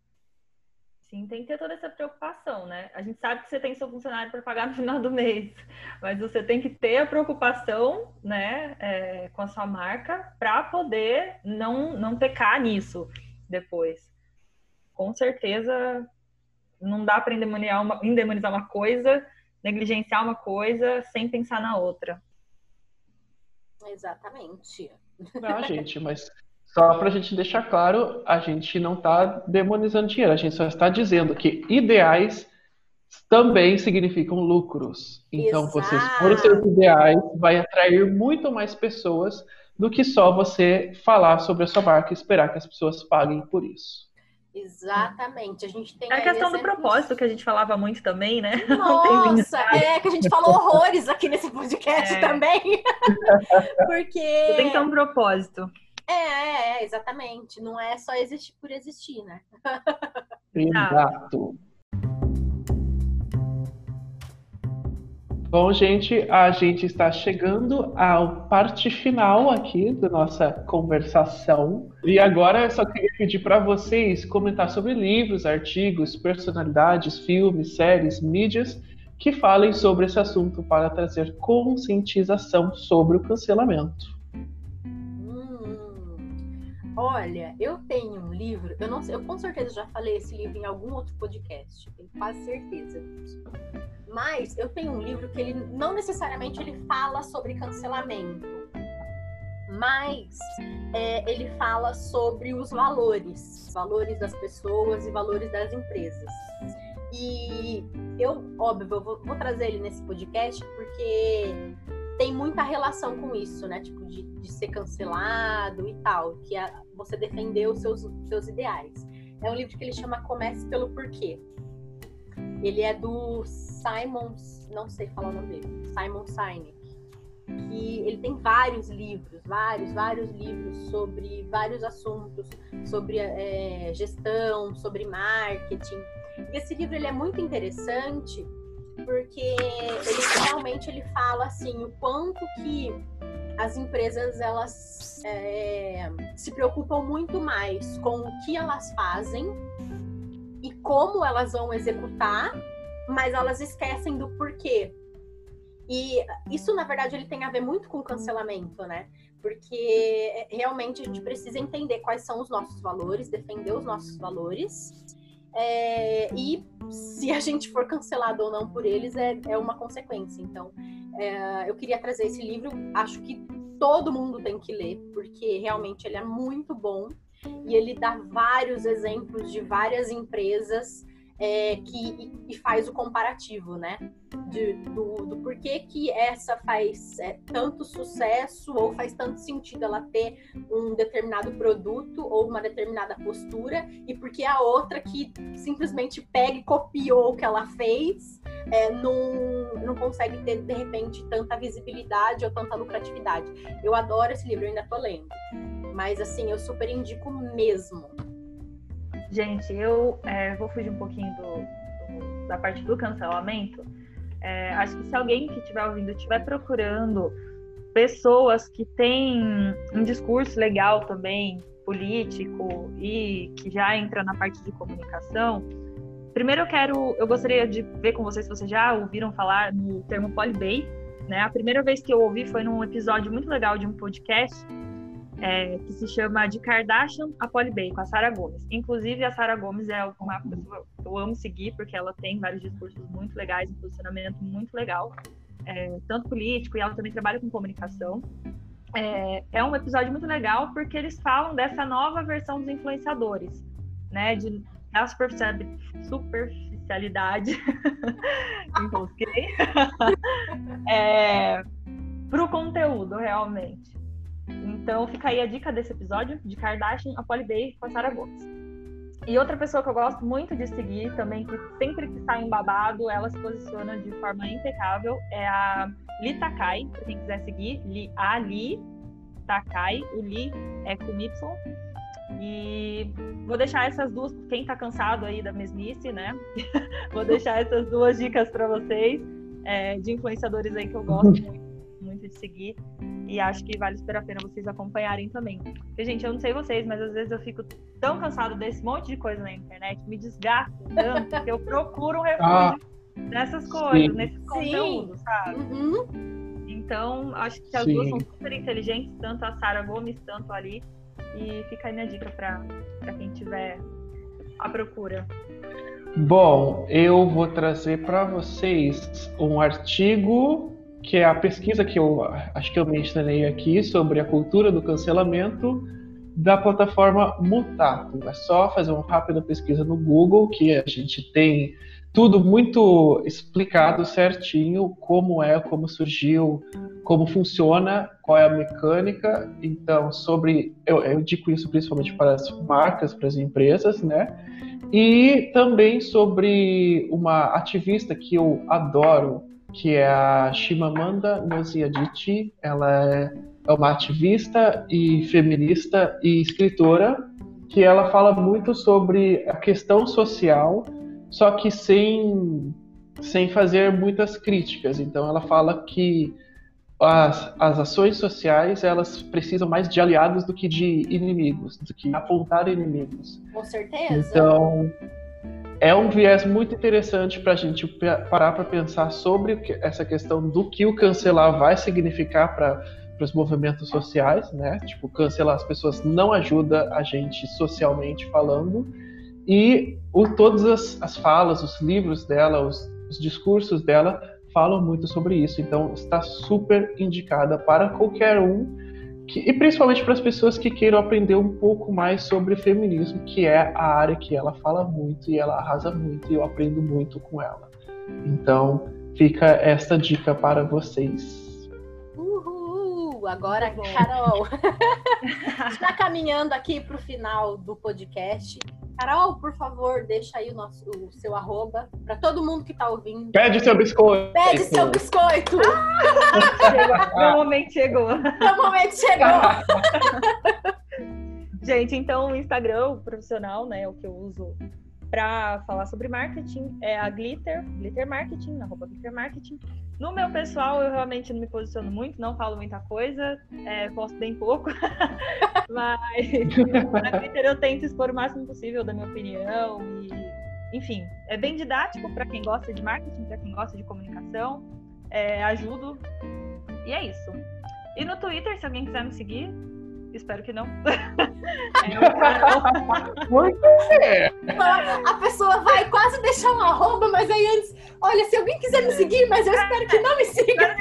[SPEAKER 3] Sim, tem que ter toda essa preocupação, né? A gente sabe que você tem seu funcionário para pagar no final do mês, mas você tem que ter a preocupação, né, é, com a sua marca para poder não, não pecar nisso depois. Com certeza, não dá para endemonizar uma, endemonizar uma coisa, negligenciar uma coisa sem pensar na outra.
[SPEAKER 4] Exatamente.
[SPEAKER 2] Ah, gente, mas só para a gente deixar claro, a gente não está demonizando dinheiro, a gente só está dizendo que ideais também significam lucros. Então, Exato. vocês por os seus ideais, vai atrair muito mais pessoas do que só você falar sobre a sua marca e esperar que as pessoas paguem por isso.
[SPEAKER 4] Exatamente. A gente tem. É
[SPEAKER 3] a questão do propósito que a gente falava muito também, né?
[SPEAKER 4] Nossa, é que a gente falou horrores aqui nesse podcast é. também. Porque. Você
[SPEAKER 3] tem que ter um propósito.
[SPEAKER 4] É, é, é, exatamente. Não é só existir por existir, né?
[SPEAKER 2] Exato. Bom, gente, a gente está chegando à parte final aqui da nossa conversação. E agora eu só queria pedir para vocês comentar sobre livros, artigos, personalidades, filmes, séries, mídias que falem sobre esse assunto para trazer conscientização sobre o cancelamento.
[SPEAKER 4] Olha, eu tenho um livro, eu não sei, eu com certeza já falei esse livro em algum outro podcast, tenho quase certeza. Mas eu tenho um livro que ele não necessariamente ele fala sobre cancelamento, mas é, ele fala sobre os valores, valores das pessoas e valores das empresas. E eu, óbvio, eu vou, vou trazer ele nesse podcast porque tem muita relação com isso, né? Tipo, de, de ser cancelado e tal, que é você defender os seus, seus ideais. É um livro que ele chama Comece pelo Porquê. Ele é do Simon, não sei falar o nome dele, Simon Sinek. Que ele tem vários livros, vários, vários livros sobre vários assuntos, sobre é, gestão, sobre marketing. E esse livro ele é muito interessante porque ele realmente ele fala assim o quanto que as empresas elas é, se preocupam muito mais com o que elas fazem e como elas vão executar, mas elas esquecem do porquê. E isso, na verdade, ele tem a ver muito com cancelamento, né? Porque realmente a gente precisa entender quais são os nossos valores, defender os nossos valores é, e se a gente for cancelado ou não por eles é, é uma consequência. Então, é, eu queria trazer esse livro, acho que todo mundo tem que ler, porque realmente ele é muito bom e ele dá vários exemplos de várias empresas é, que e faz o comparativo, né? De, do, do porquê que essa faz é, tanto sucesso ou faz tanto sentido ela ter um determinado produto ou uma determinada postura e porque a outra que simplesmente pega e copiou o que ela fez é, não, não consegue ter de repente tanta visibilidade ou tanta lucratividade. Eu adoro esse livro, eu ainda tô lendo. Mas assim, eu super indico mesmo.
[SPEAKER 3] Gente, eu é, vou fugir um pouquinho do, do, da parte do cancelamento. É, acho que se alguém que estiver ouvindo estiver procurando pessoas que têm um discurso legal também, político, e que já entra na parte de comunicação, primeiro eu quero, eu gostaria de ver com vocês se vocês já ouviram falar no termo polybay, né? A primeira vez que eu ouvi foi num episódio muito legal de um podcast é, que se chama De Kardashian a Polly Bay, com a Sara Gomes. Inclusive, a Sara Gomes é uma pessoa que eu amo seguir, porque ela tem vários discursos muito legais, um posicionamento muito legal, é, tanto político, e ela também trabalha com comunicação. É, é, um episódio muito legal porque eles falam dessa nova versão dos influenciadores, né? De da superficialidade, enrosquei, é, para o conteúdo, realmente. Então fica aí a dica desse episódio de Kardashian, a Polly Bay com a Sarah Gomes. E outra pessoa que eu gosto muito de seguir também, que sempre que sai um babado, ela se posiciona de forma impecável, é a Li Takai, pra quem quiser seguir, Li, a Li Takai, o Li é com Y. E vou deixar essas duas, quem tá cansado aí da mesmice, né? vou deixar essas duas dicas para vocês, é, de influenciadores aí que eu gosto muito muito de seguir. E acho que vale super a pena vocês acompanharem também. Porque, gente, eu não sei vocês, mas às vezes eu fico tão cansado desse monte de coisa na internet, me desgasto tanto, que eu procuro um refúgio ah, nessas coisas, sim. nesses conteúdos, sabe? Uhum. Então, acho que as sim. duas são super inteligentes, tanto a Sara Gomes, tanto ali. E fica aí minha dica para quem tiver à procura.
[SPEAKER 2] Bom, eu vou trazer para vocês um artigo que é a pesquisa que eu acho que eu mencionei aqui sobre a cultura do cancelamento da plataforma Mutato. É só fazer uma rápida pesquisa no Google que a gente tem tudo muito explicado certinho como é, como surgiu, como funciona, qual é a mecânica. Então, sobre eu, eu digo isso principalmente para as marcas, para as empresas, né? E também sobre uma ativista que eu adoro, que é a Shimamanda Ngozi Adichie. Ela é, é uma ativista e feminista e escritora que ela fala muito sobre a questão social, só que sem sem fazer muitas críticas. Então ela fala que as, as ações sociais elas precisam mais de aliados do que de inimigos, do que apontar inimigos.
[SPEAKER 4] Com certeza.
[SPEAKER 2] Então é um viés muito interessante para a gente parar para pensar sobre essa questão do que o cancelar vai significar para os movimentos sociais, né? Tipo, cancelar as pessoas não ajuda a gente socialmente falando. E o, todas as, as falas, os livros dela, os, os discursos dela falam muito sobre isso. Então, está super indicada para qualquer um, que, e principalmente para as pessoas que queiram aprender um pouco mais sobre feminismo, que é a área que ela fala muito e ela arrasa muito, e eu aprendo muito com ela. Então, fica esta dica para vocês.
[SPEAKER 4] Uhul! Agora, Carol, está caminhando aqui para o final do podcast. Carol, por favor, deixa aí o, nosso, o seu arroba para todo mundo que está ouvindo.
[SPEAKER 2] Pede seu biscoito.
[SPEAKER 4] Pede seu biscoito.
[SPEAKER 3] Ah, meu momento chegou.
[SPEAKER 4] Meu momento chegou.
[SPEAKER 3] Gente, então o Instagram o profissional, né, é o que eu uso para falar sobre marketing é a Glitter, Glitter Marketing, arroba Glitter Marketing. No meu pessoal, eu realmente não me posiciono muito, não falo muita coisa, é, posto bem pouco, mas na Glitter eu tento expor o máximo possível da minha opinião e, enfim, é bem didático para quem gosta de marketing, para quem gosta de comunicação, é, ajudo e é isso. E no Twitter, se alguém quiser me seguir, Espero que não.
[SPEAKER 2] é,
[SPEAKER 4] A pessoa vai quase deixar um arroba, mas aí antes, olha, se alguém quiser me seguir, mas eu espero que não me siga.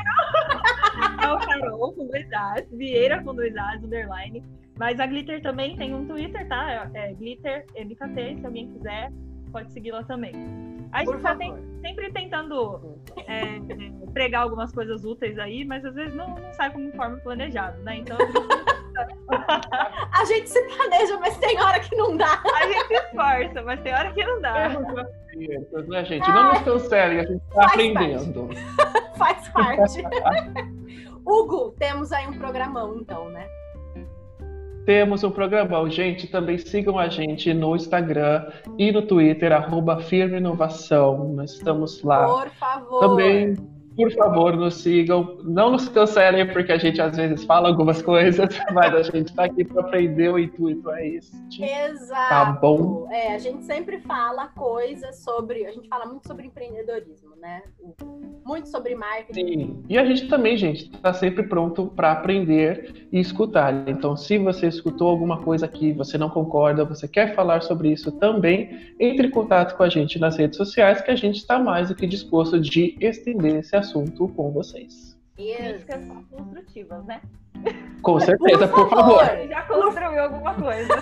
[SPEAKER 3] É o Carol com dois A's, Vieira com dois A's, underline. Mas a Glitter também tem um Twitter, tá? É Glitter MKT, se alguém quiser, pode seguir lá também. A gente tá tem, sempre tentando é, pregar algumas coisas úteis aí, mas às vezes não, não sai como forma planejado, né? Então
[SPEAKER 4] a gente se planeja, mas tem hora que não dá.
[SPEAKER 3] A gente se esforça, mas tem hora que não dá.
[SPEAKER 2] né, gente? Não nos cancelem, a gente está aprendendo.
[SPEAKER 4] Parte. Faz parte. Hugo, temos aí um programão, então, né?
[SPEAKER 2] Temos um programão. Gente, também sigam a gente no Instagram e no Twitter, arroba Firme Inovação. Nós estamos lá.
[SPEAKER 4] Por favor.
[SPEAKER 2] Também por favor, nos sigam. Não nos cancelem, porque a gente às vezes fala algumas coisas, mas a gente está aqui para aprender o intuito, é isso.
[SPEAKER 4] Exato.
[SPEAKER 2] Tá bom?
[SPEAKER 4] É, a gente sempre fala coisas sobre. A gente fala muito sobre empreendedorismo, né? Muito sobre marketing.
[SPEAKER 2] Sim. E a gente também, gente, está sempre pronto para aprender e escutar. Então, se você escutou alguma coisa aqui, você não concorda, você quer falar sobre isso também, entre em contato com a gente nas redes sociais, que a gente está mais do que disposto de estender esse assunto assunto com vocês.
[SPEAKER 3] Críticas construtivas, né?
[SPEAKER 2] Com certeza, por, por favor.
[SPEAKER 3] favor. Já construiu alguma coisa.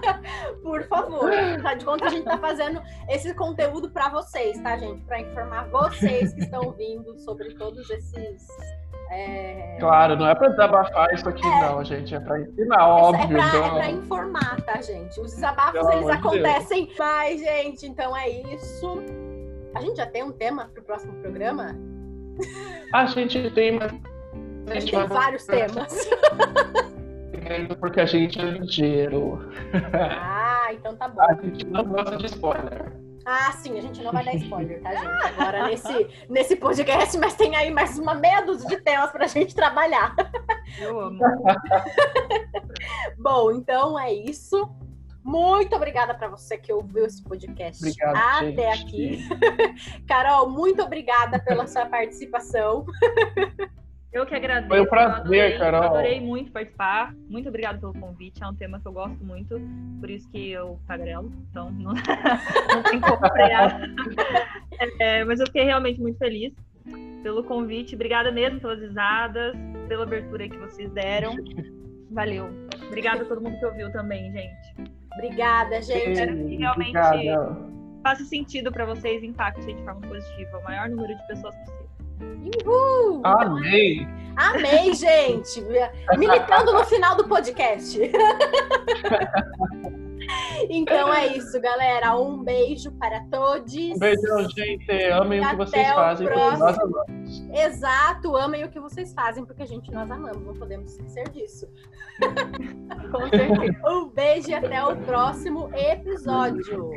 [SPEAKER 4] por favor. Tá de conta a gente tá fazendo esse conteúdo para vocês, tá, gente? Para informar vocês que estão ouvindo sobre todos esses é...
[SPEAKER 2] Claro, não é para desabafar isso aqui, é... não, gente. É para ensinar, óbvio.
[SPEAKER 4] É para é informar, tá, gente? Os desabafos, Pelo eles acontecem. Deus. Mas, gente, então é isso. A gente já tem um tema pro próximo programa?
[SPEAKER 2] A gente tem, mas.
[SPEAKER 4] A gente tem vários temas.
[SPEAKER 2] Porque a gente é ligeiro.
[SPEAKER 4] Ah, então tá bom.
[SPEAKER 2] A gente não gosta de spoiler.
[SPEAKER 4] Ah, sim, a gente não vai dar spoiler, tá, gente? Agora nesse, nesse podcast, mas tem aí mais uma meia dúzia de temas pra gente trabalhar.
[SPEAKER 3] Eu amo.
[SPEAKER 4] Bom, então é isso. Muito obrigada para você que ouviu esse podcast
[SPEAKER 2] Obrigado,
[SPEAKER 4] até
[SPEAKER 2] gente.
[SPEAKER 4] aqui. Carol, muito obrigada pela sua participação.
[SPEAKER 3] Eu que agradeço.
[SPEAKER 2] Foi um prazer,
[SPEAKER 3] adorei,
[SPEAKER 2] Carol.
[SPEAKER 3] Adorei muito participar. Muito obrigada pelo convite. É um tema que eu gosto muito, por isso que eu tagarelo. Então, não, não tem como frear. É, mas eu fiquei realmente muito feliz pelo convite. Obrigada mesmo pelas risadas, pela abertura que vocês deram. Valeu. Obrigada a todo mundo que ouviu também, gente.
[SPEAKER 4] Obrigada, gente.
[SPEAKER 3] Espero que realmente
[SPEAKER 2] Obrigada.
[SPEAKER 3] faça sentido para vocês e impacte de forma positiva o maior número de pessoas possível.
[SPEAKER 4] Uhul!
[SPEAKER 2] Amei!
[SPEAKER 4] Amei, gente! Militando no final do podcast. Então é isso, galera. Um beijo para todos.
[SPEAKER 2] Um beijão, gente. Amem o que vocês fazem, porque nós amamos.
[SPEAKER 4] Exato, amem o que vocês fazem, porque a gente nós amamos. Não podemos esquecer disso.
[SPEAKER 3] Com certeza.
[SPEAKER 4] Um beijo e até o próximo episódio.